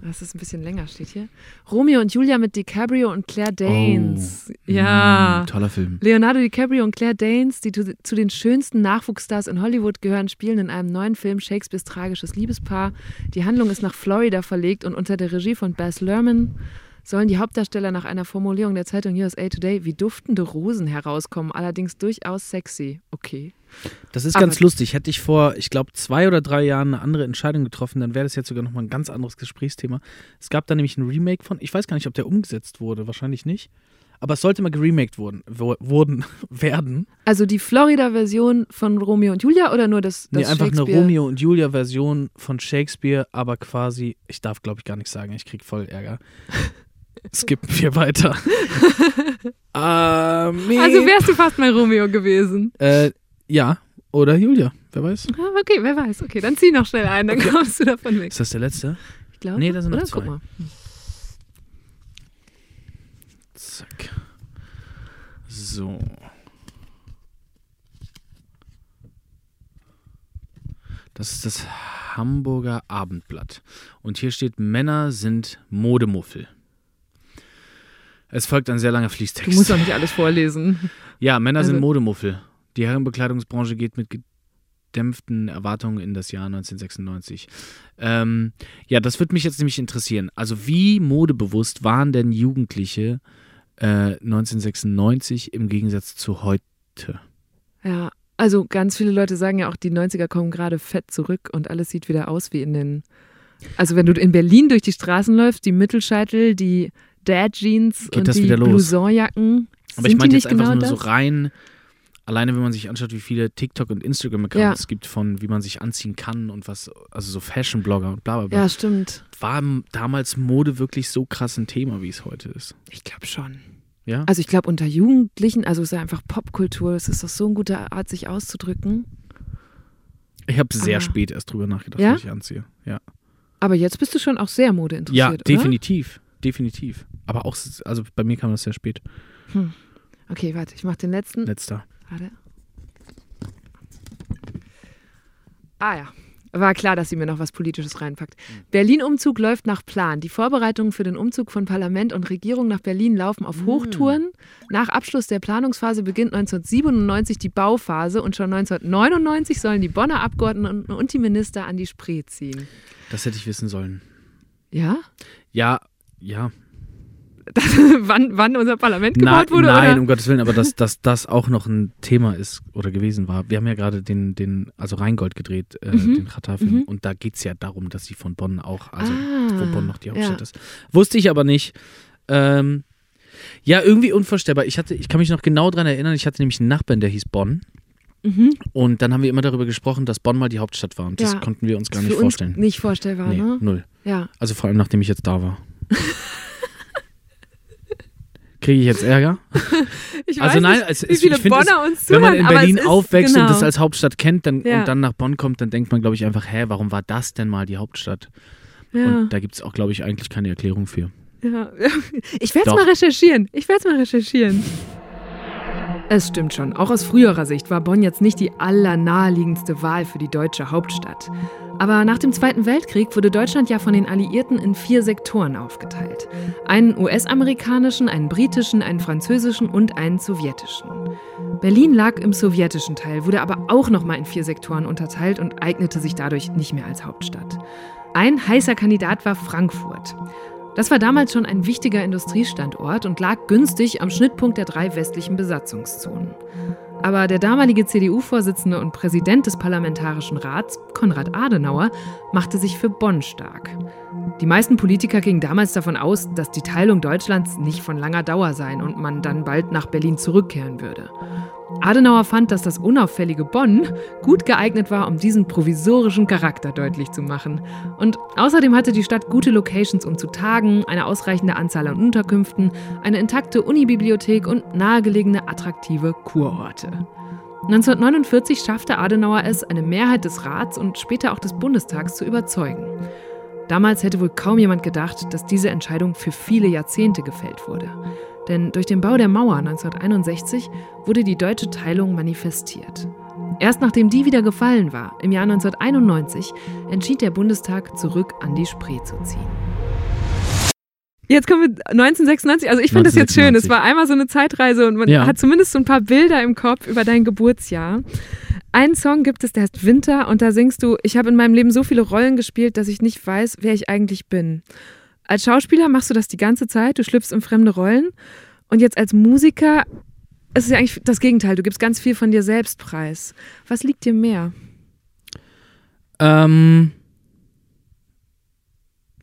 das ist ein bisschen länger, steht hier. Romeo und Julia mit DiCaprio und Claire Danes. Oh, ja. mm, toller Film. Leonardo DiCaprio und Claire Danes, die zu, zu den schönsten Nachwuchsstars in Hollywood gehören, spielen in einem neuen Film Shakespeares tragisches Liebespaar. Die Handlung ist nach Florida verlegt und unter der Regie von Baz Luhrmann sollen die Hauptdarsteller nach einer Formulierung der Zeitung USA Today wie duftende Rosen herauskommen, allerdings durchaus sexy. Okay. Das ist Aber- ganz lustig. Hätte ich vor, ich glaube, zwei oder drei Jahren eine andere Entscheidung getroffen, dann wäre das jetzt sogar nochmal ein ganz anderes Gesprächsthema. Es gab da nämlich ein Remake von, ich weiß gar nicht, ob der umgesetzt wurde, wahrscheinlich nicht. Aber es sollte mal geremaked wurden, wo, wurden, werden. Also die Florida-Version von Romeo und Julia oder nur das, das nee, einfach eine? Romeo und Julia-Version von Shakespeare, aber quasi, ich darf glaube ich gar nicht sagen, ich krieg voll Ärger. Skippen wir weiter. Armee. Also wärst du fast mal Romeo gewesen. äh, ja, oder Julia, wer weiß. Ah, Okay, wer weiß. Okay, dann zieh noch schnell ein, dann Okay. kommst du davon weg. Ist das der letzte? Ich glaube. Nee, da sind noch oder? zwei. Guck mal. Zack. So. Das ist das Hamburger Abendblatt. Und hier steht, Männer sind Modemuffel. Es folgt ein sehr langer Du Fließtext. musst doch nicht alles vorlesen. ja, Männer sind Also- Modemuffel. Die Herrenbekleidungsbranche geht mit gedämpften Erwartungen in das Jahr 1996. Ähm, ja, das würde mich jetzt nämlich interessieren. Also wie modebewusst waren denn Jugendliche äh, 1996 im Gegensatz zu heute? Ja, also ganz viele Leute sagen ja auch, die 90er kommen gerade fett zurück und alles sieht wieder aus wie in den Also wenn du in Berlin durch die Straßen läufst, die Mittelscheitel, die Dad Jeans Geht und die? Blouson-Jacken. Aber ich nicht jetzt einfach genau nur so das? rein, alleine wenn man sich anschaut, wie viele TikTok- und Instagram-Accounts Ja. es gibt von, wie man sich anziehen kann und was, also so Fashion-Blogger und bla bla bla. Ja, stimmt. War damals Mode wirklich so krass ein Thema, wie es heute ist? Ich glaube schon. Ja? Also ich glaube unter Jugendlichen, also es ist ja einfach Popkultur, es ist doch so eine gute Art, sich auszudrücken. Ich habe sehr aber- spät erst drüber nachgedacht, Ja? was ich anziehe. Ja, Aber jetzt bist du schon auch sehr modeinteressiert, ja oder? definitiv. Definitiv. Aber auch, also bei mir kam das sehr spät. Okay, warte, ich mache den letzten. Letzter. Warte. Ah ja. War klar, dass sie mir noch was Politisches reinpackt. Berlin-Umzug läuft nach Plan. Die Vorbereitungen für den Umzug von Parlament und Regierung nach Berlin laufen auf Hochtouren. Nach Abschluss der Planungsphase beginnt 1997 die Bauphase und schon 1999 sollen die Bonner Abgeordneten und die Minister an die Spree ziehen. Das hätte ich wissen sollen. Ja? Ja, ja. wann, wann unser Parlament Na, gebaut wurde? nein, oder? um Gottes Willen, aber dass, dass das auch noch ein Thema ist oder gewesen war. Wir haben ja gerade den, den, also Rheingold gedreht, äh, Mhm. den Ratar-Film. Mhm. Und da geht es ja darum, dass sie von Bonn auch, also Ah, wo Bonn noch die Hauptstadt ja. ist. Wusste ich aber nicht. Ähm, ja, irgendwie unvorstellbar. Ich hatte, ich kann mich noch genau daran erinnern, ich hatte nämlich einen Nachbarn, der hieß Bonn. Mhm. Und dann haben wir immer darüber gesprochen, dass Bonn mal die Hauptstadt war. Und das Ja. konnten wir uns gar nicht vorstellen. nicht vorstellbar, nee, ne? null. Ja. Also vor allem, nachdem ich jetzt da war. Kriege ich jetzt Ärger? Ich Also weiß nein, nicht, es- wie viele ich finde es- uns Wenn man zuhören, in Berlin ist, aufwächst genau. und das als Hauptstadt kennt dann, Ja. und dann nach Bonn kommt, dann denkt man, glaube ich, einfach, hä, warum war das denn mal die Hauptstadt? ja, Und da gibt es auch, glaube ich, eigentlich keine Erklärung für. ja. Ich werde es mal recherchieren. Ich werde es mal recherchieren. Es stimmt schon, auch aus früherer Sicht war Bonn jetzt nicht die allernaheliegendste Wahl für die deutsche Hauptstadt. Aber nach dem Zweiten Weltkrieg wurde Deutschland ja von den Alliierten in vier Sektoren aufgeteilt. Einen US-amerikanischen, einen britischen, einen französischen und einen sowjetischen. Berlin lag im sowjetischen Teil, wurde aber auch nochmal in vier Sektoren unterteilt und eignete sich dadurch nicht mehr als Hauptstadt. Ein heißer Kandidat war Frankfurt. Das war damals schon ein wichtiger Industriestandort und lag günstig am Schnittpunkt der drei westlichen Besatzungszonen. Aber der damalige CDU-Vorsitzende und Präsident des Parlamentarischen Rats, Konrad Adenauer, machte sich für Bonn stark. Die meisten Politiker gingen damals davon aus, dass die Teilung Deutschlands nicht von langer Dauer sein und man dann bald nach Berlin zurückkehren würde. Adenauer fand, dass das unauffällige Bonn gut geeignet war, um diesen provisorischen Charakter deutlich zu machen. Und außerdem hatte die Stadt gute Locations, um zu tagen, eine ausreichende Anzahl an Unterkünften, eine intakte Unibibliothek und nahegelegene attraktive Kurorte. 1949 schaffte Adenauer es, eine Mehrheit des Rats und später auch des Bundestags zu überzeugen. Damals hätte wohl kaum jemand gedacht, dass diese Entscheidung für viele Jahrzehnte gefällt wurde. Denn durch den Bau der Mauer 1961 wurde die deutsche Teilung manifestiert. Erst nachdem die wieder gefallen war, im Jahr 1991, entschied der Bundestag, zurück an die Spree zu ziehen. Jetzt kommen wir 1996. Also ich finde das jetzt schön. Es 1996. war einmal so eine Zeitreise und man Ja. hat zumindest so ein paar Bilder im Kopf über dein Geburtsjahr. Einen Song gibt es, der heißt Winter und da singst du, ich habe in meinem Leben so viele Rollen gespielt, dass ich nicht weiß, wer ich eigentlich bin. Als Schauspieler machst du das die ganze Zeit, du schlüpfst in fremde Rollen und jetzt als Musiker ist es ja eigentlich das Gegenteil, du gibst ganz viel von dir selbst preis. Was liegt dir mehr? Ähm,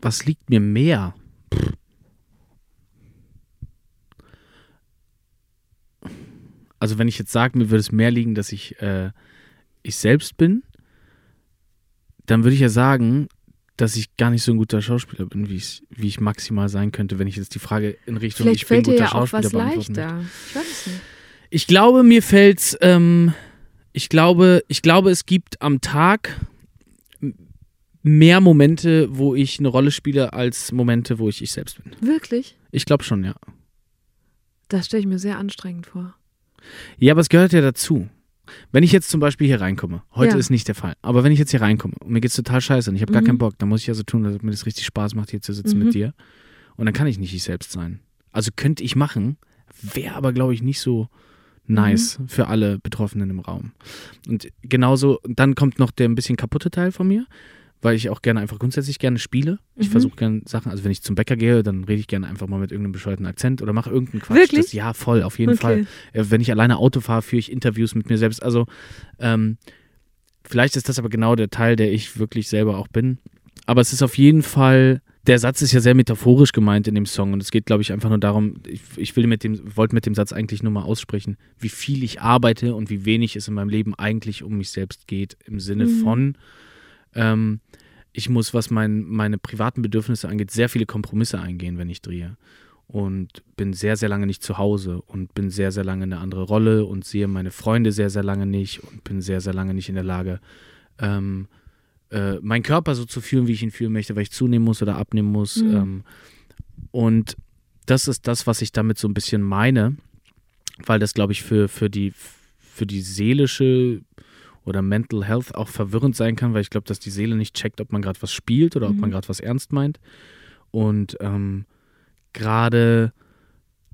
was liegt mir mehr? Also wenn ich jetzt sage, mir würde es mehr liegen, dass ich äh, ich selbst bin, dann würde ich ja sagen, dass ich gar nicht so ein guter Schauspieler bin, wie ich, wie ich maximal sein könnte, wenn ich jetzt die Frage in Richtung Vielleicht ich bin fällt dir guter ja auch Schauspieler was beantworten möchte. leichter. Ich weiß es nicht. Ich glaube, mir fällt's, ähm, ich glaube, ich glaube, es gibt am Tag mehr Momente, wo ich eine Rolle spiele, als Momente, wo ich ich selbst bin. Wirklich? Ich glaube schon, ja. Das stelle ich mir sehr anstrengend vor. Ja, aber es gehört ja dazu. Wenn ich jetzt zum Beispiel hier reinkomme, heute Ja. ist nicht der Fall, aber wenn ich jetzt hier reinkomme und mir geht's total scheiße und ich habe gar Mhm. keinen Bock, dann muss ich ja so tun, dass mir das richtig Spaß macht, hier zu sitzen Mhm. mit dir. Und dann kann ich nicht ich selbst sein. Also könnte ich machen, wäre aber, glaube ich, nicht so nice Mhm. für alle Betroffenen im Raum. Und genauso, dann kommt noch der ein bisschen kaputte Teil von mir, weil ich auch gerne einfach grundsätzlich gerne spiele. Ich Mhm. versuche gerne Sachen, also wenn ich zum Bäcker gehe, dann rede ich gerne einfach mal mit irgendeinem bescheuerten Akzent oder mache irgendeinen Quatsch. Wirklich? Das, ja, voll, auf jeden Okay. Fall. Äh, Wenn ich alleine Auto fahre, führe ich Interviews mit mir selbst. Also ähm, vielleicht ist das aber genau der Teil, der ich wirklich selber auch bin. aber es ist auf jeden Fall, der Satz ist ja sehr metaphorisch gemeint in dem Song und es geht, glaube ich, einfach nur darum, ich, ich will mit dem, wollte mit dem Satz eigentlich nur mal aussprechen, wie viel ich arbeite und wie wenig es in meinem Leben eigentlich um mich selbst geht, im Sinne Mhm. von, ähm, ich muss, was mein, meine privaten Bedürfnisse angeht, sehr viele Kompromisse eingehen, wenn ich drehe. Und bin sehr, sehr lange nicht zu Hause und bin sehr, sehr lange eine andere Rolle und sehe meine Freunde sehr, sehr lange nicht und bin sehr, sehr lange nicht in der Lage, ähm, äh, meinen Körper so zu fühlen, wie ich ihn fühlen möchte, weil ich zunehmen muss oder abnehmen muss. Mhm. Ähm, und das ist das, was ich damit so ein bisschen meine, weil das, glaube ich, für, für, die, für die seelische oder Mental Health auch verwirrend sein kann, weil ich glaube, dass die Seele nicht checkt, ob man gerade was spielt oder ob Mhm. man gerade was ernst meint. Und ähm, gerade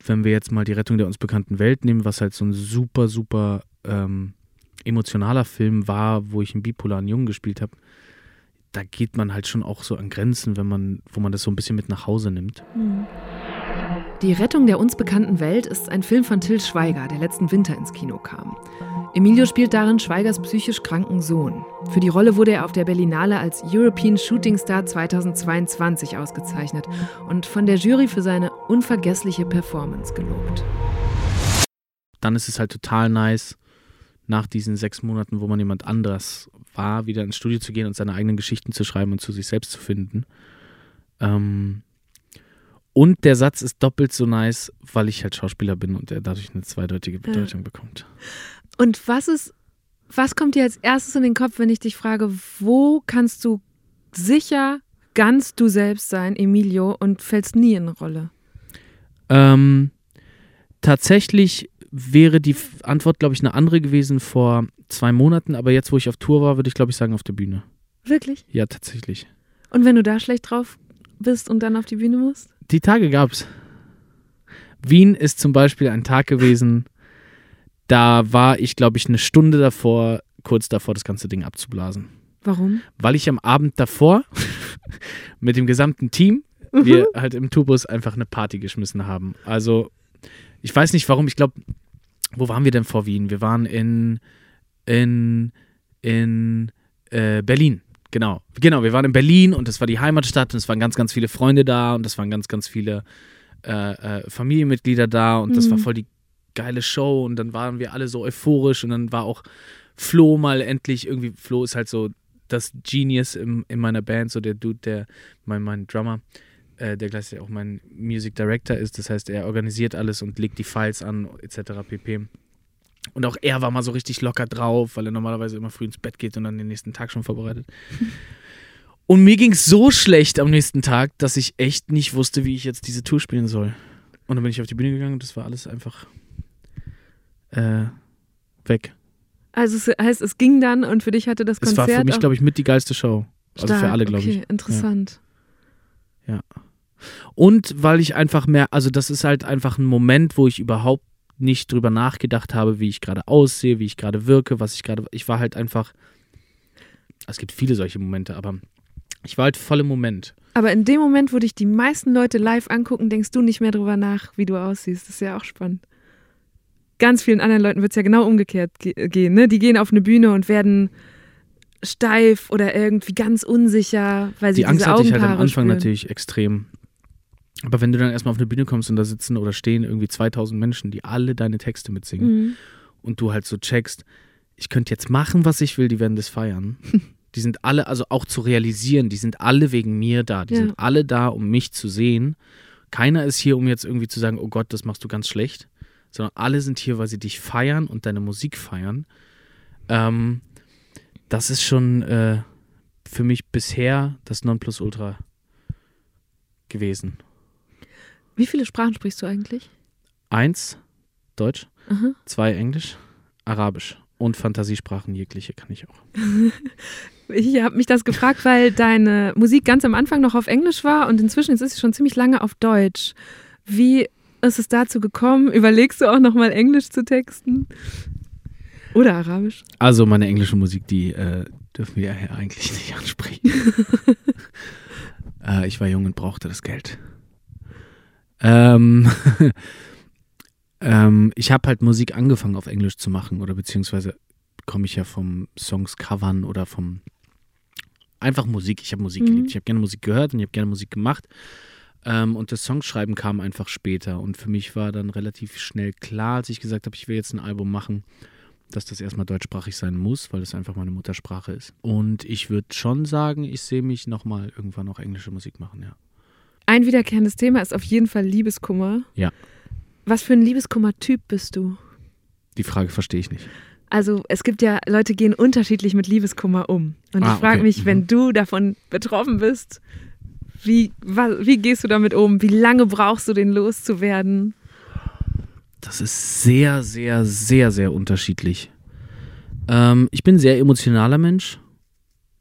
wenn wir jetzt mal die Rettung der uns bekannten Welt nehmen, was halt so ein super, super ähm, emotionaler Film war, wo ich einen bipolaren Jungen gespielt habe, da geht man halt schon auch so an Grenzen, wenn man, wo man das so ein bisschen mit nach Hause nimmt. Die Rettung der uns bekannten Welt ist ein Film von Till Schweiger, der letzten Winter ins Kino kam. Emilio spielt darin Schweigers psychisch kranken Sohn. Für die Rolle wurde er auf der Berlinale als European Shooting Star 2022 ausgezeichnet und von der Jury für seine unvergessliche Performance gelobt. Dann ist es halt total nice, nach diesen sechs Monaten, wo man jemand anders war, wieder ins Studio zu gehen und seine eigenen Geschichten zu schreiben und zu sich selbst zu finden. Ähm, und der Satz ist doppelt so nice, weil ich halt Schauspieler bin und er dadurch eine zweideutige Bedeutung bekommt. Und was ist, was kommt dir als erstes in den Kopf, wenn ich dich frage, wo kannst du sicher ganz du selbst sein, Emilio, und fällst nie in eine Rolle? Ähm, tatsächlich wäre die Antwort, glaube ich, eine andere gewesen vor zwei Monaten, aber jetzt, wo ich auf Tour war, würde ich, glaube ich, sagen, auf der Bühne. Wirklich? Ja, tatsächlich. Und wenn du da schlecht drauf bist und dann auf die Bühne musst? Die Tage gab's. Wien ist zum Beispiel ein Tag gewesen, da war ich, glaube ich, eine Stunde davor, kurz davor, das ganze Ding abzublasen. Warum? Weil ich am Abend davor mit dem gesamten Team, wir halt im Tubus einfach eine Party geschmissen haben. Also, ich weiß nicht warum, ich glaube, wo waren wir denn vor Wien? Wir waren in, in, in äh, Berlin. Genau, genau, wir waren in Berlin und das war die Heimatstadt und es waren ganz, ganz viele Freunde da und es waren ganz, ganz viele äh, äh, Familienmitglieder da und das Mhm. war voll die geile Show und dann waren wir alle so euphorisch und dann war auch Flo mal endlich irgendwie, Flo ist halt so das Genius im, in meiner Band, so der Dude, der, mein, mein Drummer, äh, der gleichzeitig auch mein Music Director ist, das heißt, er organisiert alles und legt die Files an, etc. pp. Und auch er war mal so richtig locker drauf, weil er normalerweise immer früh ins Bett geht und dann den nächsten Tag schon vorbereitet. Und mir ging es so schlecht am nächsten Tag, dass ich echt nicht wusste, wie ich jetzt diese Tour spielen soll. Und dann bin ich auf die Bühne gegangen und das war alles einfach äh, weg. Also es heißt, es ging dann und für dich hatte das Es Konzert war für mich, glaube ich, mit die geilste Show. Also für stark. alle, glaube okay, ich. interessant. Und weil ich einfach mehr, also das ist halt einfach ein Moment, wo ich überhaupt nicht drüber nachgedacht habe, wie ich gerade aussehe, wie ich gerade wirke, was ich gerade, ich war halt einfach, es gibt viele solche Momente, aber ich war halt voll im Moment. Aber in dem Moment, wo dich die meisten Leute live angucken, denkst du nicht mehr drüber nach, wie du aussiehst. Das ist ja auch spannend. Ganz vielen anderen Leuten wird es ja genau umgekehrt ge gehen. Ne? Die gehen auf eine Bühne und werden steif oder irgendwie ganz unsicher, weil sie Die Angst hatte ich halt am Anfang spüren. natürlich extrem. Aber wenn du dann erstmal auf eine Bühne kommst und da sitzen oder stehen irgendwie 2000 Menschen, die alle deine Texte mitsingen Mhm. und du halt so checkst, ich könnte jetzt machen, was ich will, die werden das feiern. Die sind alle, also auch zu realisieren, die sind alle wegen mir da. Die Ja. sind alle da, um mich zu sehen. Keiner ist hier, um jetzt irgendwie zu sagen, oh Gott, das machst du ganz schlecht. Sondern alle sind hier, weil sie dich feiern und deine Musik feiern. Ähm, das ist schon äh, für mich bisher das Nonplusultra gewesen. Wie viele Sprachen sprichst du eigentlich? Eins, Deutsch, Aha. zwei, Englisch, Arabisch und Fantasiesprachen jegliche kann ich auch. Ich habe mich das gefragt, weil deine Musik ganz am Anfang noch auf Englisch war und inzwischen ist sie schon ziemlich lange auf Deutsch. Wie ist es dazu gekommen? Überlegst du auch noch mal Englisch zu texten? Oder Arabisch? Also meine englische Musik, die äh, dürfen wir ja eigentlich nicht ansprechen. äh, ich war jung und brauchte das Geld. Ähm, ähm, ich habe halt Musik angefangen auf Englisch zu machen oder beziehungsweise komme ich ja vom Songs covern oder vom einfach Musik. Ich habe Musik Mhm. geliebt. Ich habe gerne Musik gehört und ich habe gerne Musik gemacht. Ähm, und das Songschreiben kam einfach später. Und für mich war dann relativ schnell klar, als ich gesagt habe, ich will jetzt ein Album machen, dass das erstmal deutschsprachig sein muss, weil das einfach meine Muttersprache ist. Und ich würde schon sagen, ich sehe mich nochmal irgendwann auch englische Musik machen, ja. Ein wiederkehrendes Thema ist auf jeden Fall Liebeskummer. Ja. Was für ein Liebeskummer-Typ bist du? Die Frage verstehe ich nicht. Also es gibt ja, Leute gehen unterschiedlich mit Liebeskummer um. Und Ah, ich frage okay. mich, Mhm. wenn du davon betroffen bist, wie, wie gehst du damit um? Wie lange brauchst du, den loszuwerden? Das ist sehr, sehr, sehr, sehr unterschiedlich. Ähm, ich bin ein sehr emotionaler Mensch,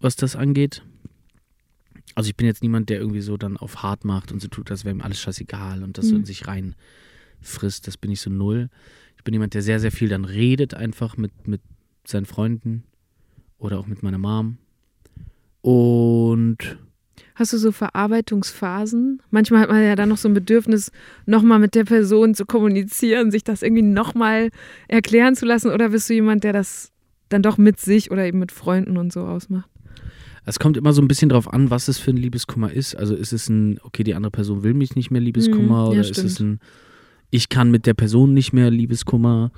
was das angeht. Also ich bin jetzt niemand, der irgendwie so dann auf hart macht und so tut, als wäre ihm alles scheißegal und das so Mhm. in sich rein frisst. Das bin ich so null. Ich bin jemand, der sehr, sehr viel dann redet, einfach mit, mit seinen Freunden oder auch mit meiner Mom. Und Hast du so Verarbeitungsphasen? Manchmal hat man ja dann noch so ein Bedürfnis, nochmal mit der Person zu kommunizieren, sich das irgendwie nochmal erklären zu lassen. Oder bist du jemand, der das dann doch mit sich oder eben mit Freunden und so ausmacht? Es kommt immer so ein bisschen drauf an, was es für ein Liebeskummer ist. Also ist es ein, okay, die andere Person will mich nicht mehr Liebeskummer Hm, ja, oder ist es stimmt. ein, ich kann mit der Person nicht mehr Liebeskummer.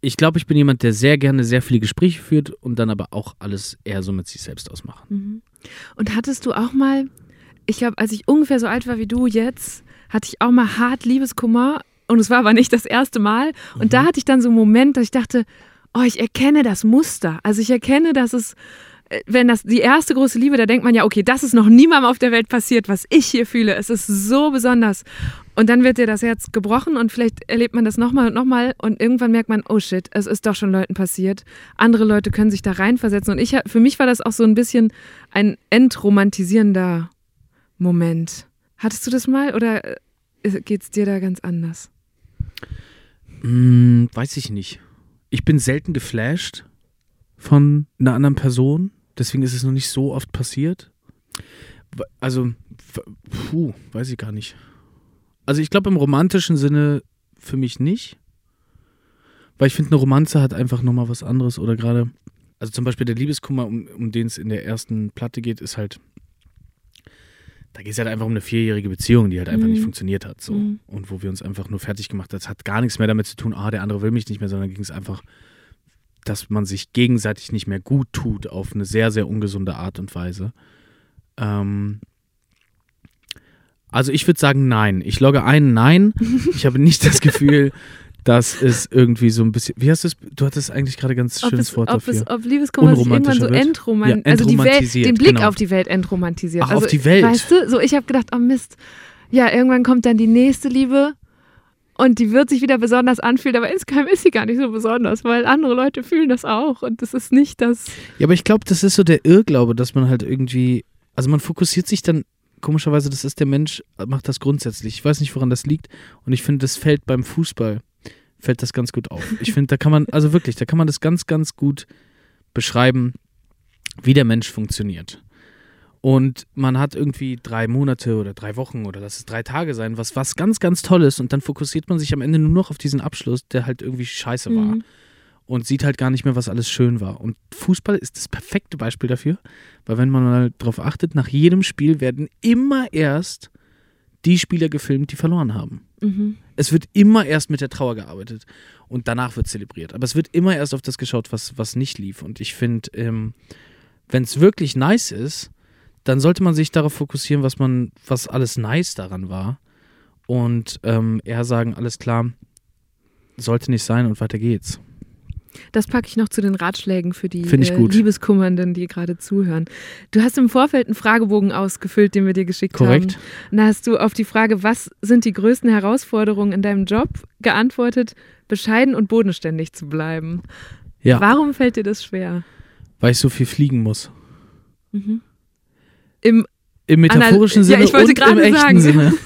Ich glaube, ich bin jemand, der sehr gerne sehr viele Gespräche führt und dann aber auch alles eher so mit sich selbst ausmacht. Mhm. Und hattest du auch mal, ich glaube, als ich ungefähr so alt war wie du jetzt, hatte ich auch mal hart Liebeskummer und es war aber nicht das erste Mal. Und Mhm. da hatte ich dann so einen Moment, dass ich dachte, oh, ich erkenne das Muster. Also ich erkenne, dass es, wenn das die erste große Liebe, da denkt man ja, okay, das ist noch niemandem auf der Welt passiert, was ich hier fühle. Es ist so besonders. Und dann wird dir das Herz gebrochen und vielleicht erlebt man das nochmal und nochmal und irgendwann merkt man, oh shit, es ist doch schon Leuten passiert. Andere Leute können sich da reinversetzen. Und ich, für mich war das auch so ein bisschen ein entromantisierender Moment. Hattest du das mal oder geht es dir da ganz anders? Hm, weiß ich nicht. Ich bin selten geflasht von einer anderen Person. Deswegen ist es noch nicht so oft passiert. Also, puh, weiß ich gar nicht. Also ich glaube im romantischen Sinne für mich nicht. Weil ich finde, eine Romanze hat einfach nochmal was anderes. Oder gerade, also zum Beispiel der Liebeskummer, um, um den es in der ersten Platte geht, ist halt, da geht es halt einfach um eine vierjährige Beziehung, die halt einfach Mhm. nicht funktioniert hat. So. Mhm. Und wo wir uns einfach nur fertig gemacht haben. Das hat gar nichts mehr damit zu tun, ah, der andere will mich nicht mehr, sondern ging es einfach, dass man sich gegenseitig nicht mehr gut tut auf eine sehr, sehr ungesunde Art und Weise. Ähm, also ich würde sagen, nein. Ich logge ein, nein. Ich habe nicht das Gefühl, dass es irgendwie so ein bisschen. Wie hast du es? Du hattest eigentlich gerade ganz Ob, schönes es, Wort ob, dafür. es, ob Liebeskummer sich irgendwann so entroman Ja, also die Welt, entromantisiert, den Blick genau. auf die Welt entromantisiert. Ach, also, auf die Welt. Weißt du, so ich habe gedacht, oh Mist, ja, irgendwann kommt dann die nächste Liebe und die wird sich wieder besonders anfühlen, aber insgeheim ist sie gar nicht so besonders, weil andere Leute fühlen das auch und das ist nicht das. Ja, aber ich glaube, das ist so der Irrglaube, dass man halt irgendwie, also man fokussiert sich dann, komischerweise, das ist der Mensch, macht das grundsätzlich. Ich weiß nicht, woran das liegt. Und ich finde, das fällt beim Fußball, fällt das ganz gut auf. Ich finde, da kann man, also wirklich, da kann man das ganz, ganz gut beschreiben, wie der Mensch funktioniert. Und man hat irgendwie drei Monate oder drei Wochen oder lass es drei Tage sein, was, was ganz, ganz toll ist. Und dann fokussiert man sich am Ende nur noch auf diesen Abschluss, der halt irgendwie scheiße war Mhm. und sieht halt gar nicht mehr, was alles schön war. Und Fußball ist das perfekte Beispiel dafür, weil wenn man mal darauf achtet, nach jedem Spiel werden immer erst die Spieler gefilmt, die verloren haben. Mhm. Es wird immer erst mit der Trauer gearbeitet und danach wird zelebriert. Aber es wird immer erst auf das geschaut, was, was nicht lief. Und ich finde, ähm, wenn es wirklich nice ist, dann sollte man sich darauf fokussieren, was man, was alles nice daran war. Und ähm, eher sagen, alles klar, sollte nicht sein und weiter geht's. Das packe ich noch zu den Ratschlägen für die äh. Liebeskummernden, die gerade zuhören. Du hast im Vorfeld einen Fragebogen ausgefüllt, den wir dir geschickt Korrekt. haben. Und da hast du auf die Frage, was sind die größten Herausforderungen in deinem Job, geantwortet, bescheiden und bodenständig zu bleiben. Ja. Warum fällt dir das schwer? Weil ich so viel fliegen muss. Mhm. Im, Im metaphorischen Anal- ja, Sinne ich wollte und im echten sagen. Sinne.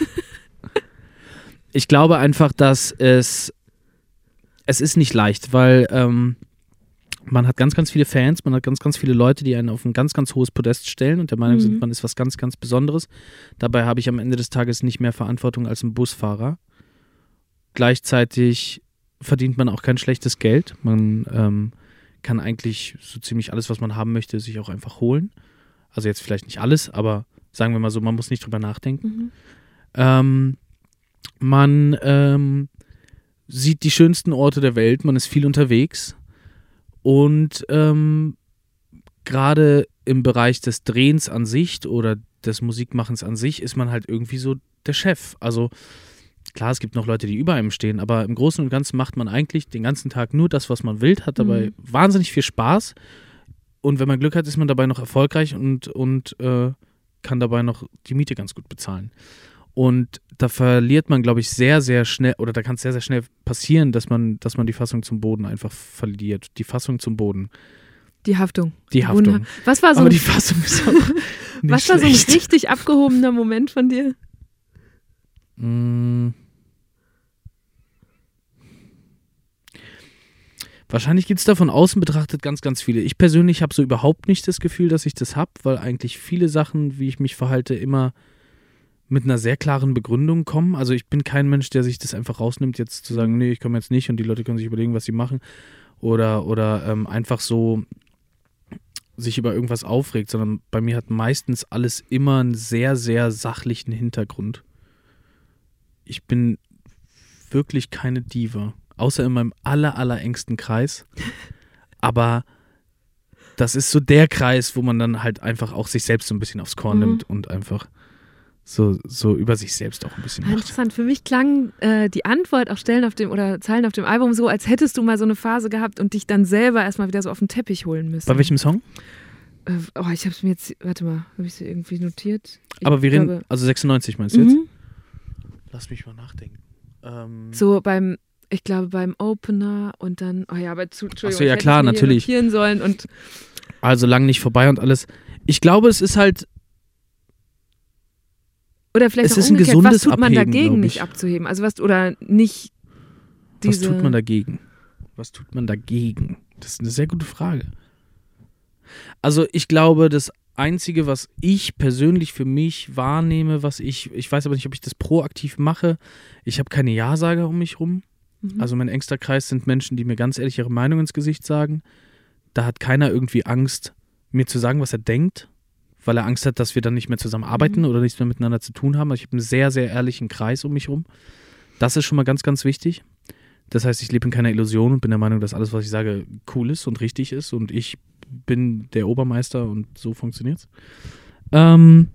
Ich glaube einfach, dass es es ist nicht leicht, weil ähm, man hat ganz, ganz viele Fans, man hat ganz, ganz viele Leute, die einen auf ein ganz, ganz hohes Podest stellen und der Meinung Mhm. sind, man ist was ganz, ganz Besonderes. Dabei habe ich am Ende des Tages nicht mehr Verantwortung als ein Busfahrer. Gleichzeitig verdient man auch kein schlechtes Geld. Man ähm, kann eigentlich so ziemlich alles, was man haben möchte, sich auch einfach holen. Also jetzt vielleicht nicht alles, aber sagen wir mal so, man muss nicht drüber nachdenken. Mhm. Ähm, man ähm, sieht die schönsten Orte der Welt, man ist viel unterwegs und ähm, gerade im Bereich des Drehens an sich oder des Musikmachens an sich ist man halt irgendwie so der Chef. Also klar, es gibt noch Leute, die über einem stehen, aber im Großen und Ganzen macht man eigentlich den ganzen Tag nur das, was man will, hat dabei Mhm. wahnsinnig viel Spaß und wenn man Glück hat, ist man dabei noch erfolgreich und, und äh, kann dabei noch die Miete ganz gut bezahlen. Und da verliert man, glaube ich, sehr, sehr schnell, oder da kann es sehr, sehr schnell passieren, dass man, dass man die Fassung zum Boden einfach verliert. Die Fassung zum Boden. Die Haftung. Die Haftung. Wunder- Was war so, Aber ein, die Fassung ist auch was war so ein schlecht. richtig abgehobener Moment von dir? Mm. Wahrscheinlich gibt es da von außen betrachtet ganz, ganz viele. Ich persönlich habe so überhaupt nicht das Gefühl, dass ich das habe, weil eigentlich viele Sachen, wie ich mich verhalte, immer mit einer sehr klaren Begründung kommen. Also ich bin kein Mensch, der sich das einfach rausnimmt, jetzt zu sagen, nee, ich komme jetzt nicht und die Leute können sich überlegen, was sie machen. Oder, oder ähm, einfach so sich über irgendwas aufregt, sondern bei mir hat meistens alles immer einen sehr, sehr sachlichen Hintergrund. Ich bin wirklich keine Diva, außer in meinem aller, aller engsten Kreis. Aber das ist so der Kreis, wo man dann halt einfach auch sich selbst so ein bisschen aufs Korn Mhm. nimmt und einfach so, so über sich selbst auch ein bisschen macht. Interessant. Für mich klang äh, die Antwort auf Stellen auf dem oder Zeilen auf dem Album so, als hättest du mal so eine Phase gehabt und dich dann selber erstmal wieder so auf den Teppich holen müssen. Bei welchem Song? Äh, oh, ich hab's mir jetzt, warte mal, habe ich sie irgendwie notiert? Ich Aber wir reden, also 96 meinst du jetzt? mhm. Lass mich mal nachdenken. Ähm, So beim, ich glaube beim Opener und dann, oh ja, aber zu, Entschuldigung, so, ja, klar, natürlich. sollen und Also lang nicht vorbei und alles. Ich glaube, es ist halt, oder vielleicht Es auch ist ein umgekehrt, was gesundes tut man Abheben, dagegen nicht ich. abzuheben? Also was oder nicht was diese tut man dagegen? Was tut man dagegen? Das ist eine sehr gute Frage. Also ich glaube, das Einzige, was ich persönlich für mich wahrnehme, was ich, ich weiß aber nicht, ob ich das proaktiv mache, ich habe keine Ja-Sager um mich rum. Mhm. Also mein engster Kreis sind Menschen, die mir ganz ehrlich ihre Meinung ins Gesicht sagen. Da hat keiner irgendwie Angst, mir zu sagen, was er denkt, weil er Angst hat, dass wir dann nicht mehr zusammen arbeiten Mhm. oder nichts mehr miteinander zu tun haben. Also ich habe einen sehr, sehr ehrlichen Kreis um mich rum. Das ist schon mal ganz, ganz wichtig. Das heißt, ich lebe in keiner Illusion und bin der Meinung, dass alles, was ich sage, cool ist und richtig ist und ich bin der Obermeister und so funktioniert's. Ähm,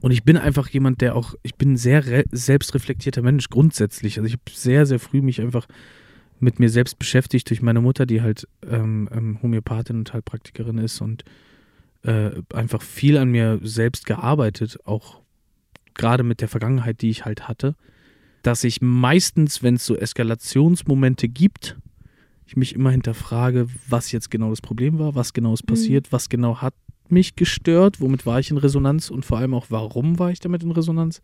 und ich bin einfach jemand, der auch, ich bin ein sehr re- selbstreflektierter Mensch grundsätzlich. Also ich habe sehr, sehr früh mich einfach mit mir selbst beschäftigt durch meine Mutter, die halt ähm, ähm, Homöopathin und Heilpraktikerin ist und äh, einfach viel an mir selbst gearbeitet, auch gerade mit der Vergangenheit, die ich halt hatte, dass ich meistens, wenn es so Eskalationsmomente gibt, ich mich immer hinterfrage, was jetzt genau das Problem war, was genau ist passiert, was genau hat mich gestört, womit war ich in Resonanz und vor allem auch, warum war ich damit in Resonanz.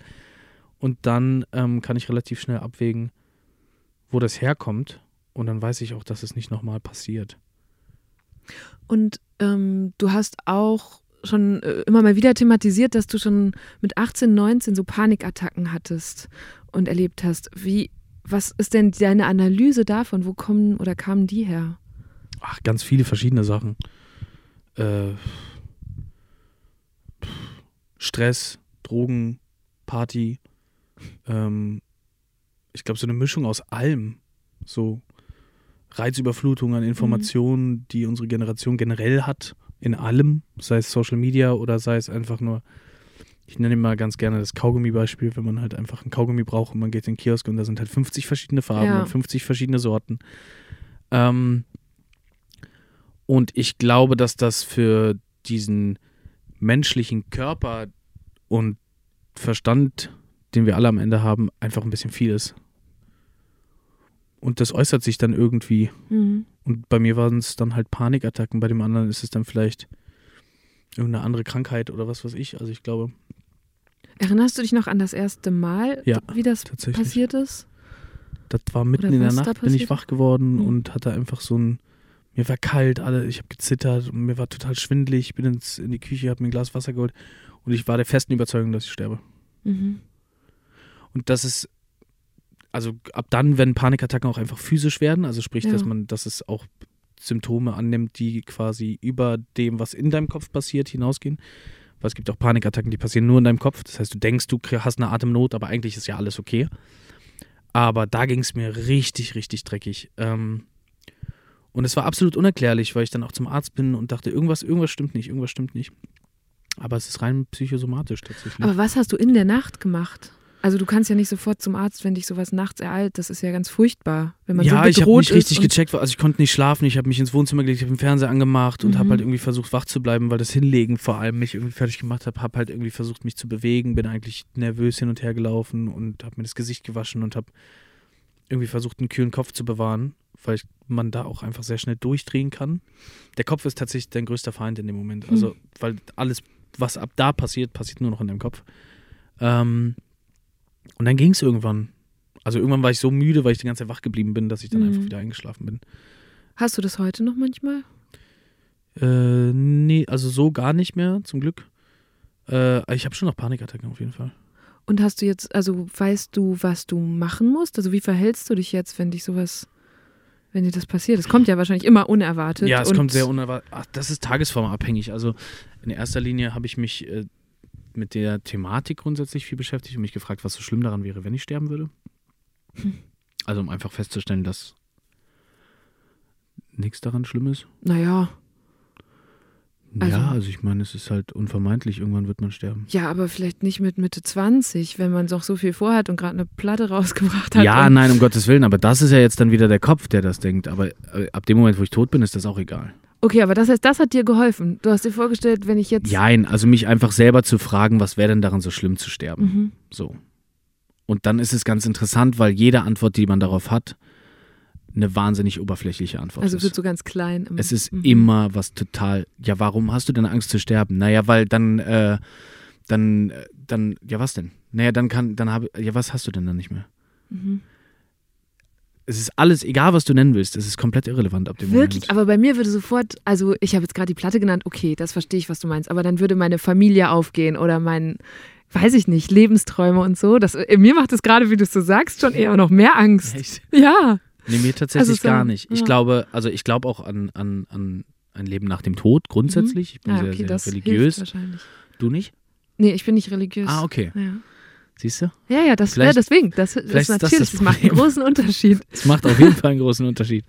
Und dann ähm, kann ich relativ schnell abwägen, wo das herkommt. Und dann weiß ich auch, dass es nicht nochmal passiert. Und ähm, du hast auch schon äh, immer mal wieder thematisiert, dass du schon mit 18, 19 so Panikattacken hattest und erlebt hast. Wie, was ist denn deine Analyse davon? Wo kommen oder kamen die her? Ach, ganz viele verschiedene Sachen. Äh, Stress, Drogen, Party. Ähm, ich glaube, so eine Mischung aus allem. So Reizüberflutung an Informationen, die unsere Generation generell hat, in allem, sei es Social Media oder sei es einfach nur, ich nenne mal ganz gerne das Kaugummi-Beispiel, wenn man halt einfach ein Kaugummi braucht und man geht in den Kiosk und da sind halt 50 verschiedene Farben Ja. und 50 verschiedene Sorten. Ähm, und ich glaube, dass das für diesen menschlichen Körper und Verstand, den wir alle am Ende haben, einfach ein bisschen viel ist. Und das äußert sich dann irgendwie. Mhm. Und bei mir waren es dann halt Panikattacken, bei dem anderen ist es dann vielleicht irgendeine andere Krankheit oder was weiß ich. Also ich glaube, Erinnerst du dich noch an das erste Mal, Ja, wie das passiert ist? Das war mitten in der Nacht, bin ich wach geworden Mhm. und hatte einfach so ein, mir war kalt, alle, ich habe gezittert und mir war total schwindelig. Ich bin ins, in die Küche, habe mir ein Glas Wasser geholt und ich war der festen Überzeugung, dass ich sterbe. Mhm. Und das ist, also ab dann, wenn Panikattacken auch einfach physisch werden, also sprich, Ja. dass man, dass es auch Symptome annimmt, die quasi über dem, was in deinem Kopf passiert, hinausgehen. Weil es gibt auch Panikattacken, die passieren nur in deinem Kopf. Das heißt, du denkst, du hast eine Atemnot, aber eigentlich ist ja alles okay. Aber da ging es mir richtig, richtig dreckig. Ähm, und es war absolut unerklärlich, weil ich dann auch zum Arzt bin und dachte, irgendwas, irgendwas stimmt nicht, irgendwas stimmt nicht. Aber es ist rein psychosomatisch tatsächlich. Aber was hast du in der Nacht gemacht? Also du kannst ja nicht sofort zum Arzt, wenn dich sowas nachts ereilt. Das ist ja ganz furchtbar, wenn man ja, so ich habe bedroht nicht richtig ist. gecheckt, also ich konnte nicht schlafen, ich habe mich ins Wohnzimmer gelegt, ich habe den Fernseher angemacht und Mhm. habe halt irgendwie versucht wach zu bleiben, weil das Hinlegen vor allem mich irgendwie fertig gemacht hat, habe halt irgendwie versucht mich zu bewegen, bin eigentlich nervös hin und her gelaufen und habe mir das Gesicht gewaschen und habe irgendwie versucht einen kühlen Kopf zu bewahren, weil man da auch einfach sehr schnell durchdrehen kann. Der Kopf ist tatsächlich dein größter Feind in dem Moment, also weil alles, was ab da passiert, passiert nur noch in deinem Kopf. Ähm, und dann ging es irgendwann. Also irgendwann war ich so müde, weil ich die ganze Zeit wach geblieben bin, dass ich dann Mhm. einfach wieder eingeschlafen bin. Hast du das heute noch manchmal? Äh, nee, also so gar nicht mehr, zum Glück. Äh, ich habe schon noch Panikattacken auf jeden Fall. Und hast du jetzt, also weißt du, was du machen musst? Also wie verhältst du dich jetzt, wenn dich sowas, wenn dir das passiert? Es kommt ja wahrscheinlich immer unerwartet. Ja, es kommt sehr unerwartet. Ach, das ist tagesformabhängig. Also in erster Linie habe ich mich äh, mit der Thematik grundsätzlich viel beschäftigt und mich gefragt, was so schlimm daran wäre, wenn ich sterben würde. Also um einfach festzustellen, dass nichts daran schlimm ist. Naja, Also- ja, also ich meine, es ist halt unvermeidlich, irgendwann wird man sterben. ja, aber vielleicht nicht mit Mitte 20, wenn man noch so viel vorhat und gerade eine Platte rausgebracht hat. Ja, nein, um Gottes Willen, aber das ist ja jetzt dann wieder der Kopf, der das denkt. Aber äh, ab dem Moment, wo ich tot bin, ist das auch egal. Okay, aber das heißt, das hat dir geholfen. Du hast dir vorgestellt, wenn ich jetzt. Jein, also mich einfach selber zu fragen, was wäre denn daran so schlimm zu sterben? Mhm. So. Und dann ist es ganz interessant, weil jede Antwort, die man darauf hat, eine wahnsinnig oberflächliche Antwort Also ist. wird so ganz klein. Im, Es ist Mhm. immer was total. Ja, warum hast du denn Angst zu sterben? Naja, weil dann, äh, dann, dann, ja, was denn? Naja, dann kann, dann habe, ja, was hast du denn dann nicht mehr? Mhm. Es ist alles, egal was du nennen willst, es ist komplett irrelevant ab dem Wirklich, Moment. aber bei mir würde sofort, also ich habe jetzt gerade die Platte genannt, okay, das verstehe ich, was du meinst, aber dann würde meine Familie aufgehen oder mein, weiß ich nicht, Lebensträume und so. Das, mir macht es gerade, wie du es so sagst, schon eher noch mehr Angst. Echt? Ja. Nee, mir tatsächlich Also so, gar nicht. Ich ja. glaube, also ich glaube auch an, an, an ein Leben nach dem Tod grundsätzlich. Ich bin ja, sehr, okay, sehr das religiös. Du nicht? Nee, ich bin nicht religiös. Ah, okay. Ja, Siehst du? ja, ja, das, ja Vielleicht- deswegen, das, das ist ist das natürlich, das das, macht einen großen Unterschied. Es macht auf jeden Fall einen großen Unterschied.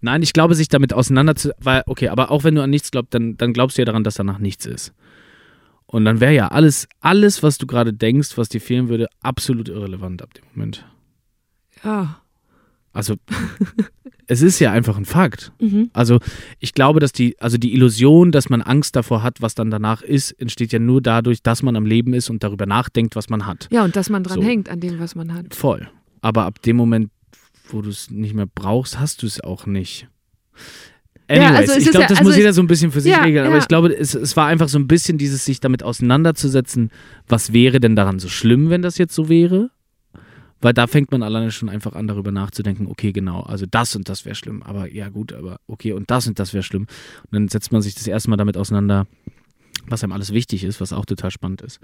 Nein, ich glaube, sich damit auseinanderzu... Weil, okay, aber auch wenn du an nichts glaubst, dann, dann glaubst du ja daran, dass danach nichts ist. Und dann wäre ja alles, alles, was du gerade denkst, was dir fehlen würde, absolut irrelevant ab dem Moment. Ja. Also, es ist ja einfach ein Fakt. Mhm. Also ich glaube, dass die, also die Illusion, dass man Angst davor hat, was dann danach ist, entsteht ja nur dadurch, dass man am Leben ist und darüber nachdenkt, was man hat. Ja, und dass man dran So. hängt an dem, was man hat. Voll. Aber ab dem Moment, wo du es nicht mehr brauchst, hast du es auch nicht. Ja, Anyways, also es ich glaube, ja- das also muss jeder so ein bisschen für sich Ja, regeln. Aber ja. ich glaube, es, es war einfach so ein bisschen dieses, sich damit auseinanderzusetzen, was wäre denn daran so schlimm, wenn das jetzt so wäre? Weil da fängt man alleine schon einfach an, darüber nachzudenken, okay, genau, also das und das wäre schlimm, aber ja gut, aber okay, und das und das wäre schlimm. Und dann setzt man sich das erste Mal damit auseinander, was einem alles wichtig ist, was auch total spannend ist.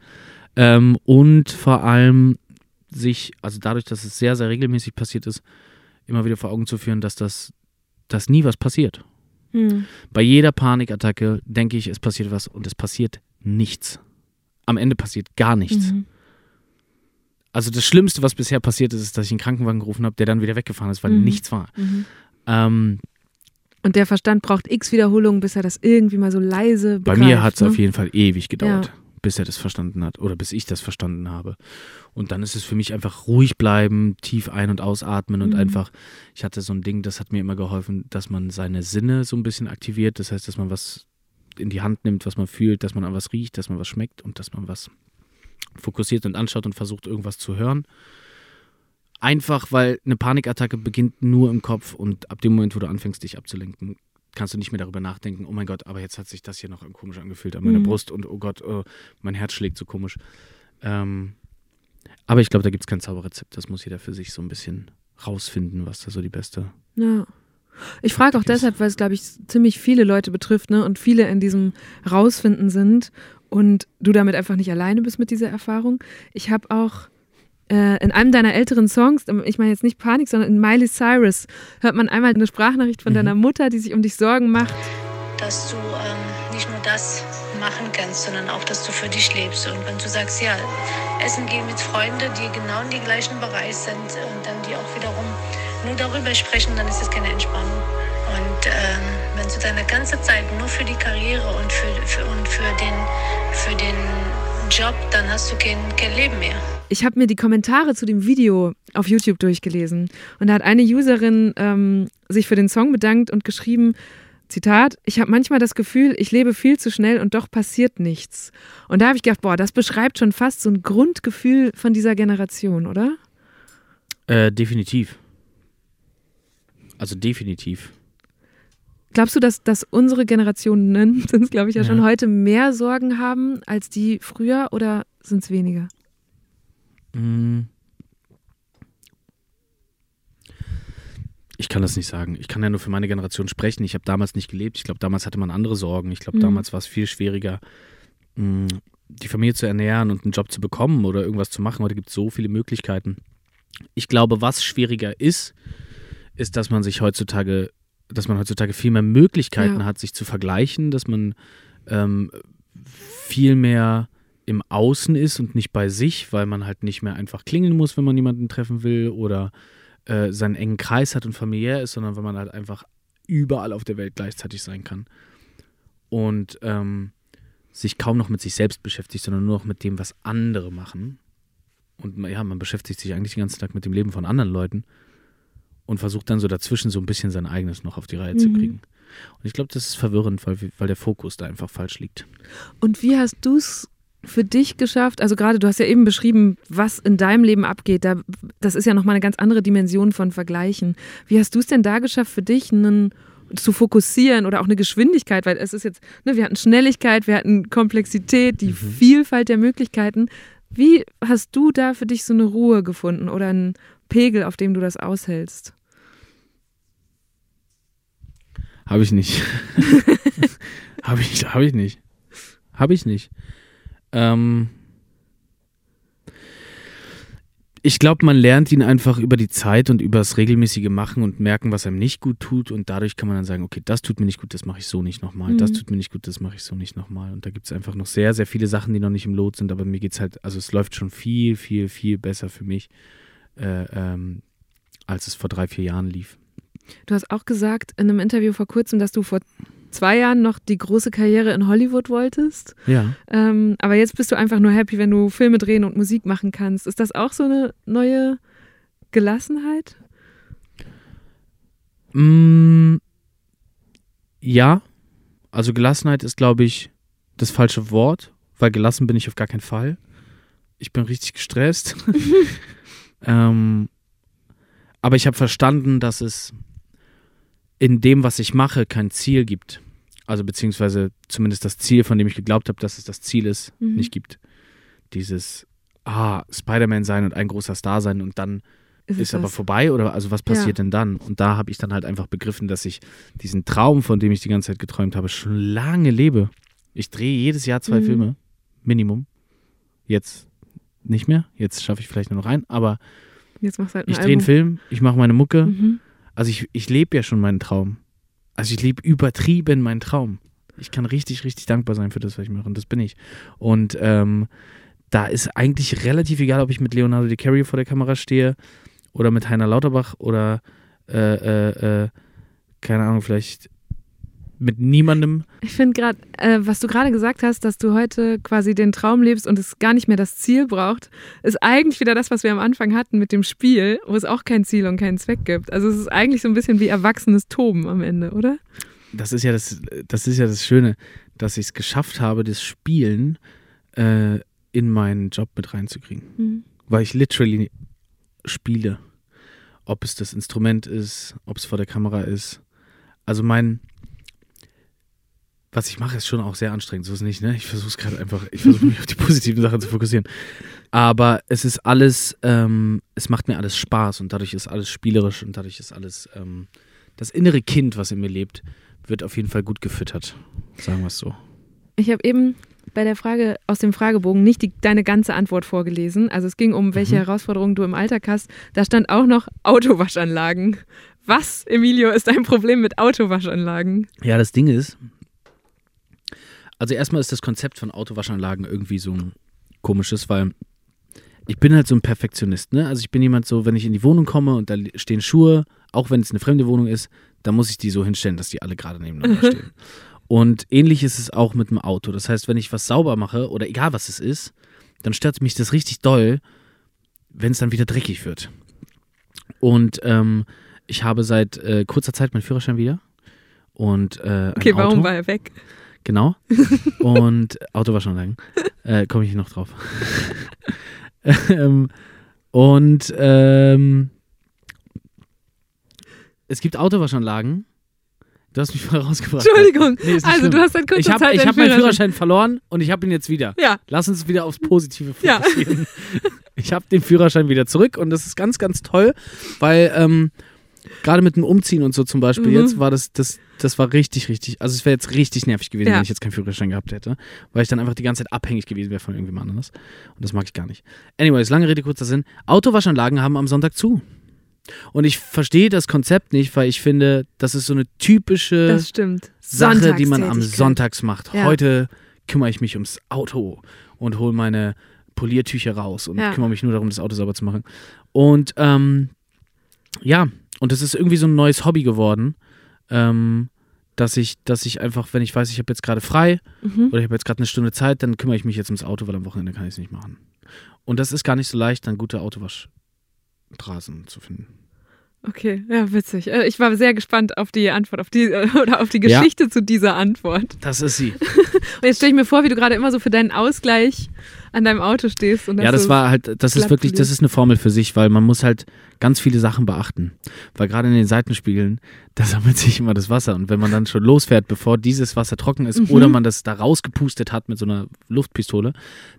Ähm, und vor allem sich, also dadurch, dass es sehr, sehr regelmäßig passiert ist, immer wieder vor Augen zu führen, dass das, dass nie was passiert. Hm. Bei jeder Panikattacke denke ich, es passiert was und es passiert nichts. Am Ende passiert gar nichts. Mhm. Also das Schlimmste, was bisher passiert ist, ist, dass ich einen Krankenwagen gerufen habe, der dann wieder weggefahren ist, weil Mhm. nichts war. Mhm. Ähm, Und der Verstand braucht x Wiederholungen, bis er das irgendwie mal so leise bei begreift, mir hat es ne? auf jeden Fall ewig gedauert, Ja. bis er das verstanden hat oder bis ich das verstanden habe. Und dann ist es für mich einfach ruhig bleiben, tief ein- und ausatmen und Mhm. einfach, ich hatte so ein Ding, das hat mir immer geholfen, dass man seine Sinne so ein bisschen aktiviert. Das heißt, dass man was in die Hand nimmt, was man fühlt, dass man an was riecht, dass man was schmeckt und dass man was fokussiert und anschaut und versucht, irgendwas zu hören. Einfach, weil eine Panikattacke beginnt nur im Kopf und ab dem Moment, wo du anfängst, dich abzulenken, kannst du nicht mehr darüber nachdenken, oh mein Gott, aber jetzt hat sich das hier noch komisch angefühlt an meiner Mhm. Brust und oh Gott, oh, mein Herz schlägt so komisch. Ähm, aber ich glaube, da gibt es kein Zauberrezept. Das muss jeder für sich so ein bisschen rausfinden, was da so die beste. Ja. Ich frage auch deshalb, weil es, glaube ich, ziemlich viele Leute betrifft ne? und viele in diesem Rausfinden sind und du damit einfach nicht alleine bist mit dieser Erfahrung. Ich habe auch äh, in einem deiner älteren Songs, ich meine jetzt nicht Panik, sondern in Miley Cyrus, hört man einmal eine Sprachnachricht von mhm. deiner Mutter, die sich um dich Sorgen macht. Dass du ähm, nicht nur das machen kannst, sondern auch, dass du für dich lebst. Und wenn du sagst, ja, essen gehen mit Freunden, die genau in den gleichen Bereich sind und dann die auch wiederum nur darüber sprechen, dann ist das keine Entspannung. Und ähm, wenn du deine ganze Zeit nur für die Karriere und für, für, und für, den, für den Job, dann hast du kein, kein Leben mehr. Ich habe mir die Kommentare zu dem Video auf YouTube durchgelesen und da hat eine Userin ähm, sich für den Song bedankt und geschrieben, Zitat, ich habe manchmal das Gefühl, ich lebe viel zu schnell und doch passiert nichts. Und da habe ich gedacht, boah, das beschreibt schon fast so ein Grundgefühl von dieser Generation, oder? Äh, definitiv. Also definitiv. Glaubst du, dass, dass unsere Generationen, sind es glaube ich ja, ja, schon heute, mehr Sorgen haben als die früher oder sind es weniger? Mm. Ich kann das nicht sagen. Ich kann ja nur für meine Generation sprechen. Ich habe damals nicht gelebt. Ich glaube, damals hatte man andere Sorgen. Ich glaube, mhm. damals war es viel schwieriger, mm, die Familie zu ernähren und einen Job zu bekommen oder irgendwas zu machen. Heute gibt es so viele Möglichkeiten. Ich glaube, was schwieriger ist, ist, dass man sich heutzutage, dass man heutzutage viel mehr Möglichkeiten ja. hat, sich zu vergleichen, dass man ähm, viel mehr im Außen ist und nicht bei sich, weil man halt nicht mehr einfach klingeln muss, wenn man jemanden treffen will oder äh, seinen engen Kreis hat und familiär ist, sondern weil man halt einfach überall auf der Welt gleichzeitig sein kann. Und ähm, sich kaum noch mit sich selbst beschäftigt, sondern nur noch mit dem, was andere machen. Und ja, man beschäftigt sich eigentlich den ganzen Tag mit dem Leben von anderen Leuten und versucht dann so dazwischen so ein bisschen sein eigenes noch auf die Reihe mhm. zu kriegen. Und ich glaube, das ist verwirrend, weil, weil der Fokus da einfach falsch liegt. Und wie hast du es für dich geschafft? Also gerade, du hast ja eben beschrieben, was in deinem Leben abgeht. Da, das ist ja nochmal eine ganz andere Dimension von Vergleichen. Wie hast du es denn da geschafft, für dich einen zu fokussieren oder auch eine Geschwindigkeit, weil es ist jetzt, ne, wir hatten Schnelligkeit, wir hatten Komplexität, die mhm. Vielfalt der Möglichkeiten. Wie hast du da für dich so eine Ruhe gefunden oder einen Pegel, auf dem du das aushältst? Habe ich nicht. Habe ich, hab ich nicht. Habe ich nicht. Ähm ich glaube, man lernt ihn einfach über die Zeit und über das regelmäßige Machen und merken, was einem nicht gut tut. Und dadurch kann man dann sagen, okay, das tut mir nicht gut, das mache ich so nicht nochmal. Mhm. Das tut mir nicht gut, das mache ich so nicht nochmal. Und da gibt es einfach noch sehr, sehr viele Sachen, die noch nicht im Lot sind. Aber mir geht es halt, also es läuft schon viel, viel, viel besser für mich, äh, ähm, als es vor drei, vier Jahren lief. Du hast auch gesagt in einem Interview vor kurzem, dass du vor zwei Jahren noch die große Karriere in Hollywood wolltest. Ja. Ähm, aber jetzt bist du einfach nur happy, wenn du Filme drehen und Musik machen kannst. Ist das auch so eine neue Gelassenheit? Mm, ja. Also Gelassenheit ist, glaube ich, das falsche Wort, weil gelassen bin ich auf gar keinen Fall. Ich bin richtig gestresst. ähm, aber ich habe verstanden, dass es in dem, was ich mache, kein Ziel gibt. Also beziehungsweise zumindest das Ziel, von dem ich geglaubt habe, dass es das Ziel ist, mhm. nicht gibt. Dieses, ah, Spider-Man sein und ein großer Star sein und dann ist, ist aber vorbei oder also was passiert ja. denn dann? Und da habe ich dann halt einfach begriffen, dass ich diesen Traum, von dem ich die ganze Zeit geträumt habe, schon lange lebe. Ich drehe jedes Jahr zwei mhm. Filme, Minimum. Jetzt nicht mehr, jetzt schaffe ich vielleicht nur noch einen, aber Jetzt machst halt ich drehe einen Film, ich mache meine Mucke. Mhm. Also ich, ich lebe ja schon meinen Traum. Also ich lebe übertrieben meinen Traum. Ich kann richtig, richtig dankbar sein für das, was ich mache. Und das bin ich. Und ähm, da ist eigentlich relativ egal, ob ich mit Leonardo DiCaprio vor der Kamera stehe oder mit Heiner Lauterbach oder äh, äh, äh, keine Ahnung, vielleicht mit niemandem. Ich finde gerade, äh, was du gerade gesagt hast, dass du heute quasi den Traum lebst und es gar nicht mehr das Ziel braucht, ist eigentlich wieder das, was wir am Anfang hatten mit dem Spiel, wo es auch kein Ziel und keinen Zweck gibt. Also es ist eigentlich so ein bisschen wie erwachsenes Toben am Ende, oder? Das ist ja das, das ist ja das Schöne, dass ich es geschafft habe, das Spielen äh, in meinen Job mit reinzukriegen. Mhm. Weil ich literally spiele. Ob es das Instrument ist, ob es vor der Kamera ist. Also mein, was ich mache, ist schon auch sehr anstrengend. So ist es nicht, ne? Ich versuche es gerade einfach, ich versuche mich auf die positiven Sachen zu fokussieren. Aber es ist alles, ähm, es macht mir alles Spaß und dadurch ist alles spielerisch und dadurch ist alles, ähm, das innere Kind, was in mir lebt, wird auf jeden Fall gut gefüttert. Sagen wir es so. Ich habe eben bei der Frage aus dem Fragebogen nicht die, deine ganze Antwort vorgelesen. Also es ging um, welche Mhm. Herausforderungen du im Alltag hast. Da stand auch noch Autowaschanlagen. Was, Emilio, ist dein Problem mit Autowaschanlagen? Ja, das Ding ist, also erstmal ist das Konzept von Autowaschanlagen irgendwie so ein komisches, weil ich bin halt so ein Perfektionist, ne? Also ich bin jemand so, wenn ich in die Wohnung komme und da stehen Schuhe, auch wenn es eine fremde Wohnung ist, dann muss ich die so hinstellen, dass die alle gerade nebeneinander stehen. Und ähnlich ist es auch mit dem Auto. Das heißt, wenn ich was sauber mache oder egal was es ist, dann stört mich das richtig doll, wenn es dann wieder dreckig wird. Und ähm, ich habe seit äh, kurzer Zeit meinen Führerschein wieder. Und äh, Okay, warum Auto. war er weg? Genau. Und Autowaschanlagen. Äh, Komme ich noch drauf. ähm, und ähm, es gibt Autowaschanlagen. Du hast mich voll rausgebracht. Entschuldigung. Nee, also, schlimm. du hast seit kurzer Ich habe Zeit ich deinen hab meinen Führerschein verloren und ich habe ihn jetzt wieder. Ja, Lass uns wieder aufs Positive Ja. fokussieren. Ich habe den Führerschein wieder zurück und das ist ganz, ganz toll, weil ähm, gerade mit dem Umziehen und so zum Beispiel Mhm. jetzt war das, das, das war richtig, richtig, also es wäre jetzt richtig nervig gewesen, Ja. wenn ich jetzt keinen Führerschein gehabt hätte, weil ich dann einfach die ganze Zeit abhängig gewesen wäre von irgendjemand anderes und das mag ich gar nicht. Anyways, lange Rede, kurzer Sinn. Autowaschanlagen haben am Sonntag zu. Und ich verstehe das Konzept nicht, weil ich finde, das ist so eine typische. Sache, die man am. Sonntags macht. Ja. Heute kümmere ich mich ums Auto und hole meine Poliertücher raus und Ja. kümmere mich nur darum, das Auto sauber zu machen. Und ähm, ja, und das ist irgendwie so ein neues Hobby geworden, ähm, dass ich, dass ich einfach, wenn ich weiß, ich habe jetzt gerade frei Mhm. oder ich habe jetzt gerade eine Stunde Zeit, dann kümmere ich mich jetzt ums Auto, weil am Wochenende kann ich es nicht machen. Und das ist gar nicht so leicht, dann gute Autowaschstraßen zu finden. Okay, ja, witzig. Äh, Ich war sehr gespannt auf die Antwort, auf die äh, oder auf die Ja. Geschichte zu dieser Antwort. Das ist sie. Und jetzt stelle ich mir vor, wie du gerade immer so für deinen Ausgleich an deinem Auto stehst. Und Ja, das war halt, das ist wirklich, das ist eine Formel für sich, weil man muss halt ganz viele Sachen beachten. Weil gerade in den Seitenspiegeln, da sammelt sich immer das Wasser. Und wenn man dann schon losfährt, bevor dieses Wasser trocken ist Mhm. oder man das da rausgepustet hat mit so einer Luftpistole,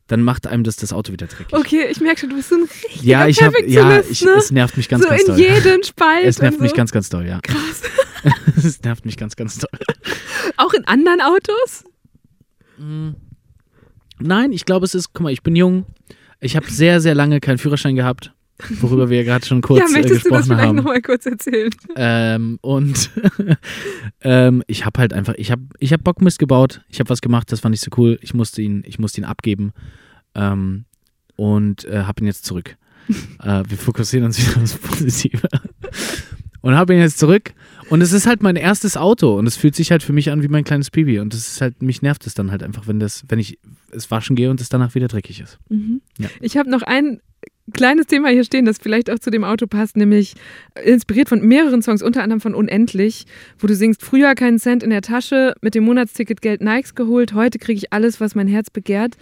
dann macht einem das das Auto wieder dreckig. Okay, ich merke schon, du bist so ein richtiger Ja, ich habe, ja, ich, ne? es nervt mich ganz, so ganz in doll. jeden Spalt. Es nervt und mich so. ganz, ganz doll, ja. krass. es nervt mich ganz, ganz doll. Auch in anderen Autos? Nein, ich glaube, es ist, guck mal, ich bin jung. Ich habe sehr, sehr lange keinen Führerschein gehabt, worüber wir ja gerade schon kurz ja, äh, möchtest du das gesprochen vielleicht haben. nochmal kurz erzählen? Ähm, und ähm, ich habe halt einfach, ich habe ich hab Bock Mist gebaut. Ich habe was gemacht, das war nicht so cool. Ich musste ihn, ich musste ihn abgeben ähm, und äh, habe ihn jetzt zurück. äh, wir fokussieren uns wieder aufs Positive. und habe ihn jetzt zurück. Und es ist halt mein erstes Auto und es fühlt sich halt für mich an wie mein kleines Baby. Und das ist halt, mich nervt es dann halt einfach, wenn das, wenn ich es waschen gehe und es danach wieder dreckig ist. Mhm. Ja. Ich habe noch ein kleines Thema hier stehen, das vielleicht auch zu dem Auto passt, nämlich inspiriert von mehreren Songs, unter anderem von Unendlich, wo du singst, früher keinen Cent in der Tasche, mit dem Monatsticket Geld Nikes geholt, heute kriege ich alles, was mein Herz begehrt.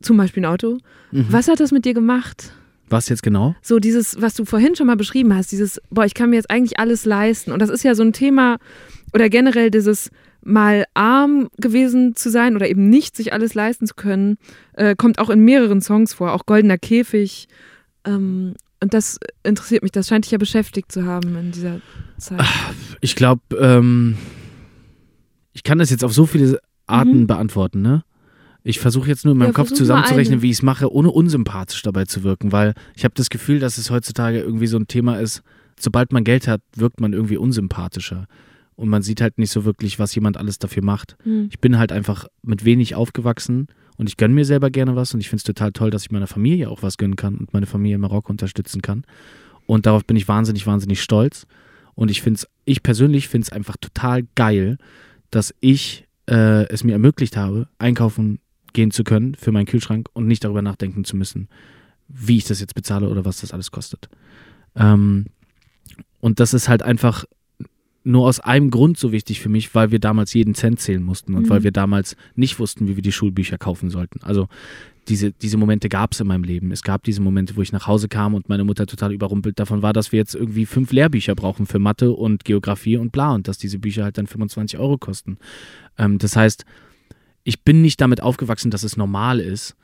Zum Beispiel ein Auto. Mhm. Was hat das mit dir gemacht? Was jetzt genau? So dieses, was du vorhin schon mal beschrieben hast, dieses, boah, ich kann mir jetzt eigentlich alles leisten. Und das ist ja so ein Thema, oder generell dieses mal arm gewesen zu sein oder eben nicht sich alles leisten zu können, äh, kommt auch in mehreren Songs vor, auch Goldener Käfig. Ähm, und das interessiert mich, das scheint dich ja beschäftigt zu haben in dieser Zeit. Ich glaube, ähm, ich kann das jetzt auf so viele Arten Mhm. beantworten, ne? Ich versuche jetzt nur in meinem Ja, Kopf zusammenzurechnen, wie ich es mache, ohne unsympathisch dabei zu wirken, weil ich habe das Gefühl, dass es heutzutage irgendwie so ein Thema ist, sobald man Geld hat, wirkt man irgendwie unsympathischer. Und man sieht halt nicht so wirklich, was jemand alles dafür macht. Hm. Ich bin halt einfach mit wenig aufgewachsen und ich gönne mir selber gerne was und ich finde es total toll, dass ich meiner Familie auch was gönnen kann und meine Familie in Marokko unterstützen kann. Und darauf bin ich wahnsinnig, wahnsinnig stolz. Und ich finde es, ich persönlich finde es einfach total geil, dass ich äh, es mir ermöglicht habe, einkaufen gehen zu können für meinen Kühlschrank und nicht darüber nachdenken zu müssen, wie ich das jetzt bezahle oder was das alles kostet. Ähm, und das ist halt einfach nur aus einem Grund so wichtig für mich, weil wir damals jeden Cent zählen mussten und Mhm. weil wir damals nicht wussten, wie wir die Schulbücher kaufen sollten. Also diese, diese Momente gab es in meinem Leben. Es gab diese Momente, wo ich nach Hause kam und meine Mutter total überrumpelt davon war, dass wir jetzt irgendwie fünf Lehrbücher brauchen für Mathe und Geografie und bla und dass diese Bücher halt dann 25 Euro kosten. Ähm, das heißt, ich bin nicht damit aufgewachsen, dass es normal ist,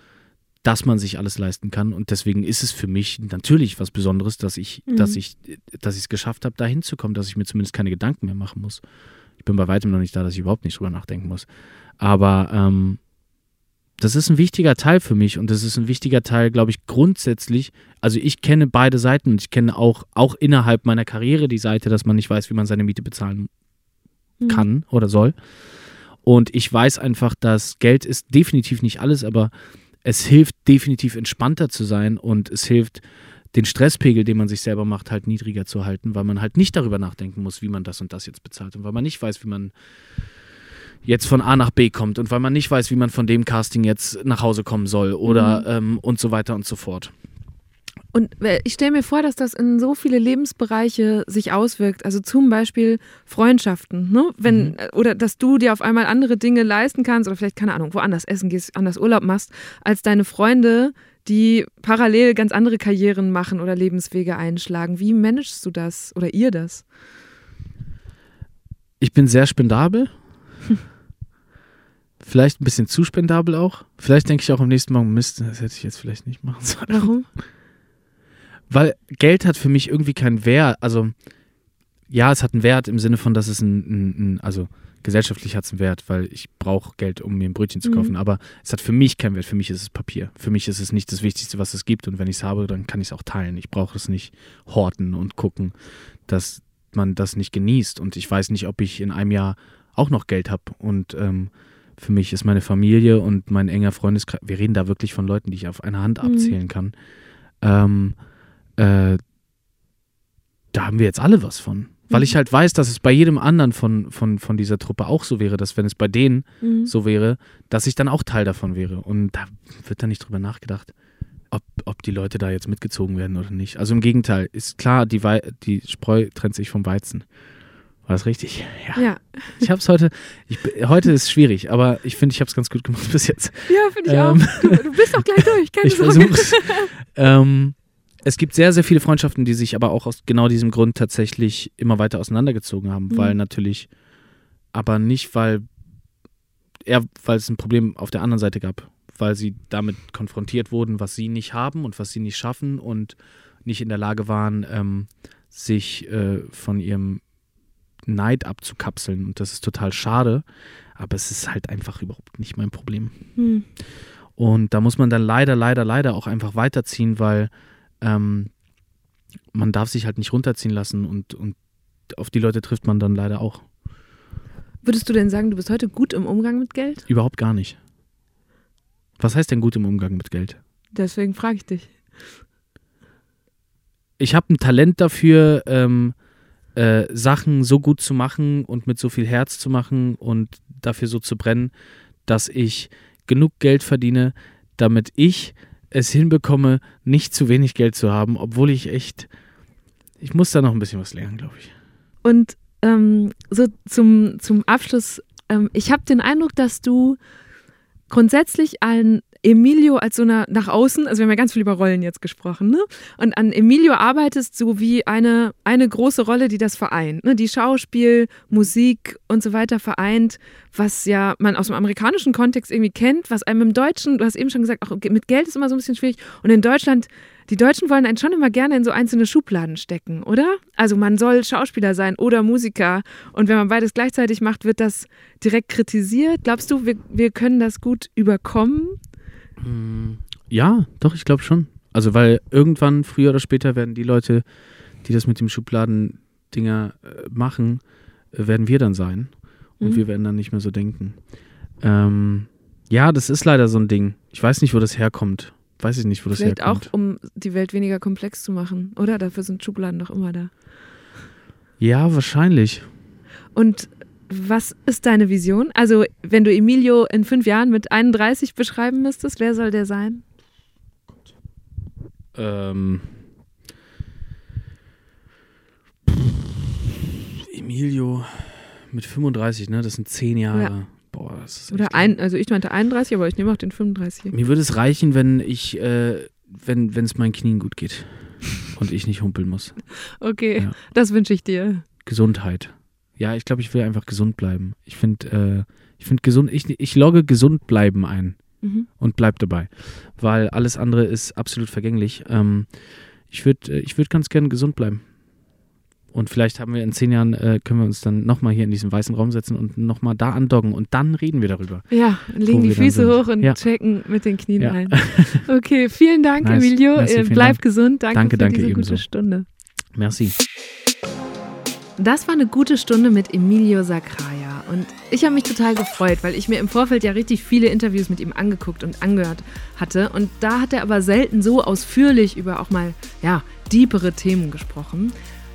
dass man sich alles leisten kann. Und deswegen ist es für mich natürlich was Besonderes, dass ich, Mhm. dass ich, dass ich es geschafft habe, da hinzukommen, dass ich mir zumindest keine Gedanken mehr machen muss. Ich bin bei weitem noch nicht da, dass ich überhaupt nicht drüber nachdenken muss. Aber ähm, das ist ein wichtiger Teil für mich und das ist ein wichtiger Teil, glaube ich, grundsätzlich. Also ich kenne beide Seiten und ich kenne auch, auch innerhalb meiner Karriere die Seite, dass man nicht weiß, wie man seine Miete bezahlen Mhm. kann oder soll. Und ich weiß einfach, dass Geld ist definitiv nicht alles, aber es hilft definitiv entspannter zu sein und es hilft, den Stresspegel, den man sich selber macht, halt niedriger zu halten, weil man halt nicht darüber nachdenken muss, wie man das und das jetzt bezahlt und weil man nicht weiß, wie man jetzt von A nach B kommt und weil man nicht weiß, wie man von dem Casting jetzt nach Hause kommen soll oder ähm, und so weiter und so fort. Und äh, ich stelle mir vor, dass das in so viele Lebensbereiche sich auswirkt. Also zum Beispiel Freundschaften, ne? Wenn, Mhm. äh, oder dass du dir auf einmal andere Dinge leisten kannst oder vielleicht, keine Ahnung, woanders essen gehst, anders Urlaub machst, als deine Freunde, die parallel ganz andere Karrieren machen oder Lebenswege einschlagen. Wie managst du das oder ihr das? Ich bin sehr spendabel. Vielleicht ein bisschen zu spendabel auch. Vielleicht denke ich auch am nächsten Mal, Mist, das hätte ich jetzt vielleicht nicht machen sollen. Warum? Weil Geld hat für mich irgendwie keinen Wert. Also, ja, es hat einen Wert im Sinne von, dass es ein, ein, ein also gesellschaftlich hat es einen Wert, weil ich brauche Geld, um mir ein Brötchen zu Mhm. kaufen. Aber es hat für mich keinen Wert. Für mich ist es Papier. Für mich ist es nicht das Wichtigste, was es gibt. Und wenn ich es habe, dann kann ich es auch teilen. Ich brauche es nicht horten und gucken, dass man das nicht genießt. Und ich weiß nicht, ob ich in einem Jahr auch noch Geld habe. Und ähm, für mich ist meine Familie und mein enger Freundeskreis, wir reden da wirklich von Leuten, die ich auf einer Hand Mhm. abzählen kann. Ähm, äh, da haben wir jetzt alle was von. Weil Mhm. ich halt weiß, dass es bei jedem anderen von, von, von dieser Truppe auch so wäre, dass wenn es bei denen Mhm. so wäre, dass ich dann auch Teil davon wäre. Und da wird dann nicht drüber nachgedacht, ob, ob die Leute da jetzt mitgezogen werden oder nicht. Also im Gegenteil, ist klar, die, Wei die Spreu trennt sich vom Weizen. War das richtig? Ja. Ja, Ich habe es heute, ich, heute ist schwierig, aber ich finde, ich habe es ganz gut gemacht bis jetzt. ja finde ich Ähm. auch. Du, du bist doch gleich durch, keine Ich Sorge. ähm, es gibt sehr, sehr viele Freundschaften, die sich aber auch aus genau diesem Grund tatsächlich immer weiter auseinandergezogen haben, Mhm. weil natürlich, aber nicht, weil eher, weil es ein Problem auf der anderen Seite gab, weil sie damit konfrontiert wurden, was sie nicht haben und was sie nicht schaffen und nicht in der Lage waren, ähm, sich äh, von ihrem Neid abzukapseln. Und das ist total schade, aber es ist halt einfach überhaupt nicht mein Problem. Hm. Und da muss man dann leider, leider, leider auch einfach weiterziehen, weil ähm, man darf sich halt nicht runterziehen lassen und, und auf die Leute trifft man dann leider auch. Würdest du denn sagen, du bist heute gut im Umgang mit Geld? Überhaupt gar nicht. Was heißt denn gut im Umgang mit Geld? Deswegen frage ich dich. Ich habe ein Talent dafür, ähm, äh, Sachen so gut zu machen und mit so viel Herz zu machen und dafür so zu brennen, dass ich genug Geld verdiene, damit ich es hinbekomme, nicht zu wenig Geld zu haben, obwohl ich echt, ich muss da noch ein bisschen was lernen, glaube ich. Und ähm, so zum, zum Abschluss, ähm, ich habe den Eindruck, dass du grundsätzlich an Emilio als so einer nach außen, also wir haben ja ganz viel über Rollen jetzt gesprochen, ne? Und an Emilio arbeitest so wie eine, eine große Rolle, die das vereint, ne? Die Schauspiel, Musik und so weiter vereint, was ja man aus dem amerikanischen Kontext irgendwie kennt, was einem im Deutschen, du hast eben schon gesagt, auch mit Geld ist immer so ein bisschen schwierig. Und in Deutschland die Deutschen wollen einen schon immer gerne in so einzelne Schubladen stecken, oder? Also man soll Schauspieler sein oder Musiker. Und wenn man beides gleichzeitig macht, wird das direkt kritisiert. Glaubst du, wir, wir können das gut überkommen? Ja, doch, ich glaube schon. Also, weil irgendwann, früher oder später, werden die Leute, die das mit dem Schubladen-Dinger äh, machen, äh, werden wir dann sein. Und Mhm. wir werden dann nicht mehr so denken. Ähm, ja, das ist leider so ein Ding. Ich weiß nicht, wo das herkommt. Weiß ich nicht, wo das Vielleicht auch, herkommt. um die Welt weniger komplex zu machen, oder? Dafür sind Schubladen doch immer da. Ja, wahrscheinlich. Und was ist deine Vision? Also, wenn du Emilio in fünf Jahren mit 31 beschreiben müsstest, wer soll der sein? Ähm, Emilio mit 35, ne? Das sind zehn Jahre. Ja. Boah, das ist Oder ein, also ich meinte 31, aber ich nehme auch den 35. Mir würde es reichen, wenn ich, äh, wenn es meinen Knien gut geht und ich nicht humpeln muss. Okay, Ja. das wünsche ich dir. Gesundheit. Ja, ich glaube, ich will einfach gesund bleiben. Ich finde, äh, ich finde gesund, ich, ich logge gesund bleiben ein Mhm. und bleib dabei, weil alles andere ist absolut vergänglich. Ähm, ich würde, ich würde ganz gerne gesund bleiben Und vielleicht haben wir in zehn Jahren, äh, können wir uns dann nochmal hier in diesen weißen Raum setzen und nochmal da andocken und dann reden wir darüber. Ja, legen die Füße hoch und ja. checken mit den Knien ja. ein. Okay, vielen Dank, nice. Emilio. Merci, äh, Bleib Dank. gesund. Danke, danke für danke, diese ebenso. gute Stunde. Merci. Das war eine gute Stunde mit Emilio Sacraia. Und ich habe mich total gefreut, weil ich mir im Vorfeld ja richtig viele Interviews mit ihm angeguckt und angehört hatte. Und da hat er aber selten so ausführlich über auch mal, ja, deepere Themen gesprochen.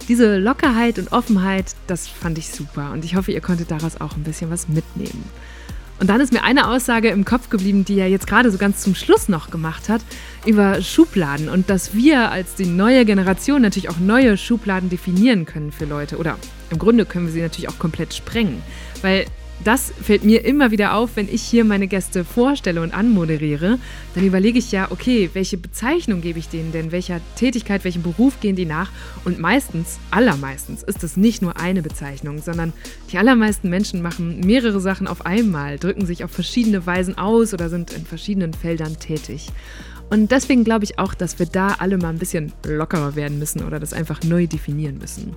Diese Lockerheit und Offenheit, das fand ich super und ich hoffe, ihr konntet daraus auch ein bisschen was mitnehmen. Und dann ist mir eine Aussage im Kopf geblieben, die er jetzt gerade so ganz zum Schluss noch gemacht hat, über Schubladen und dass wir als die neue Generation natürlich auch neue Schubladen definieren können für Leute. Oder im Grunde können wir sie natürlich auch komplett sprengen. Weil das fällt mir immer wieder auf, wenn ich hier meine Gäste vorstelle und anmoderiere. Dann überlege ich ja, okay, welche Bezeichnung gebe ich denen denn? Welcher Tätigkeit, welchem Beruf gehen die nach? Und meistens, allermeistens, ist es nicht nur eine Bezeichnung, sondern die allermeisten Menschen machen mehrere Sachen auf einmal, drücken sich auf verschiedene Weisen aus oder sind in verschiedenen Feldern tätig. Und deswegen glaube ich auch, dass wir da alle mal ein bisschen lockerer werden müssen oder das einfach neu definieren müssen.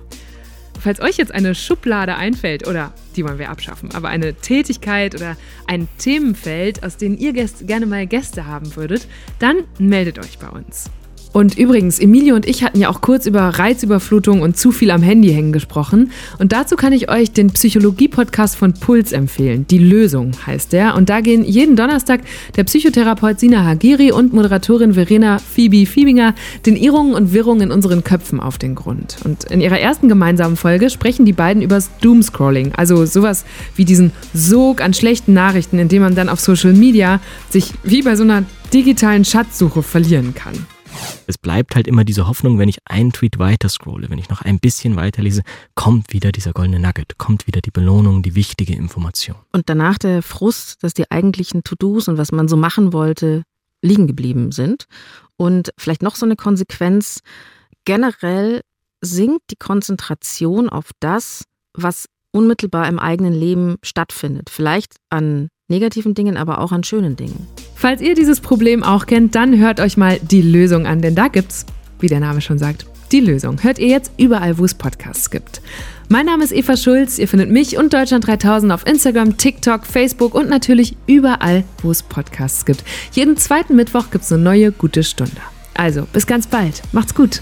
Falls euch jetzt eine Schublade einfällt, oder die wollen wir abschaffen, aber eine Tätigkeit oder ein Themenfeld, aus dem ihr gerne mal Gäste haben würdet, dann meldet euch bei uns. Und übrigens, Emilio und ich hatten ja auch kurz über Reizüberflutung und zu viel am Handy hängen gesprochen. Und dazu kann ich euch den Psychologie-Podcast von Puls empfehlen. Die Lösung heißt der. Und da gehen jeden Donnerstag der Psychotherapeut Sina Hagiri und Moderatorin Verena Phoebe Fiebinger den Irrungen und Wirrungen in unseren Köpfen auf den Grund. Und in ihrer ersten gemeinsamen Folge sprechen die beiden über Doomscrolling. Also sowas wie diesen Sog an schlechten Nachrichten, in dem man dann auf Social Media sich wie bei so einer digitalen Schatzsuche verlieren kann. Es bleibt halt immer diese Hoffnung, wenn ich einen Tweet weiter scrolle, wenn ich noch ein bisschen weiterlese, kommt wieder dieser goldene Nugget, kommt wieder die Belohnung, die wichtige Information. Und danach der Frust, dass die eigentlichen To-Dos und was man so machen wollte, liegen geblieben sind. Und vielleicht noch so eine Konsequenz, generell sinkt die Konzentration auf das, was unmittelbar im eigenen Leben stattfindet. Vielleicht an negativen Dingen, aber auch an schönen Dingen. Falls ihr dieses Problem auch kennt, dann hört euch mal die Lösung an, denn da gibt's, wie der Name schon sagt, die Lösung. Hört ihr jetzt überall, wo es Podcasts gibt. Mein Name ist Eva Schulz. Ihr findet mich und Deutschland 3000 auf Instagram, TikTok, Facebook und natürlich überall, wo es Podcasts gibt. Jeden zweiten Mittwoch gibt's eine neue gute Stunde. Also, bis ganz bald. Macht's gut.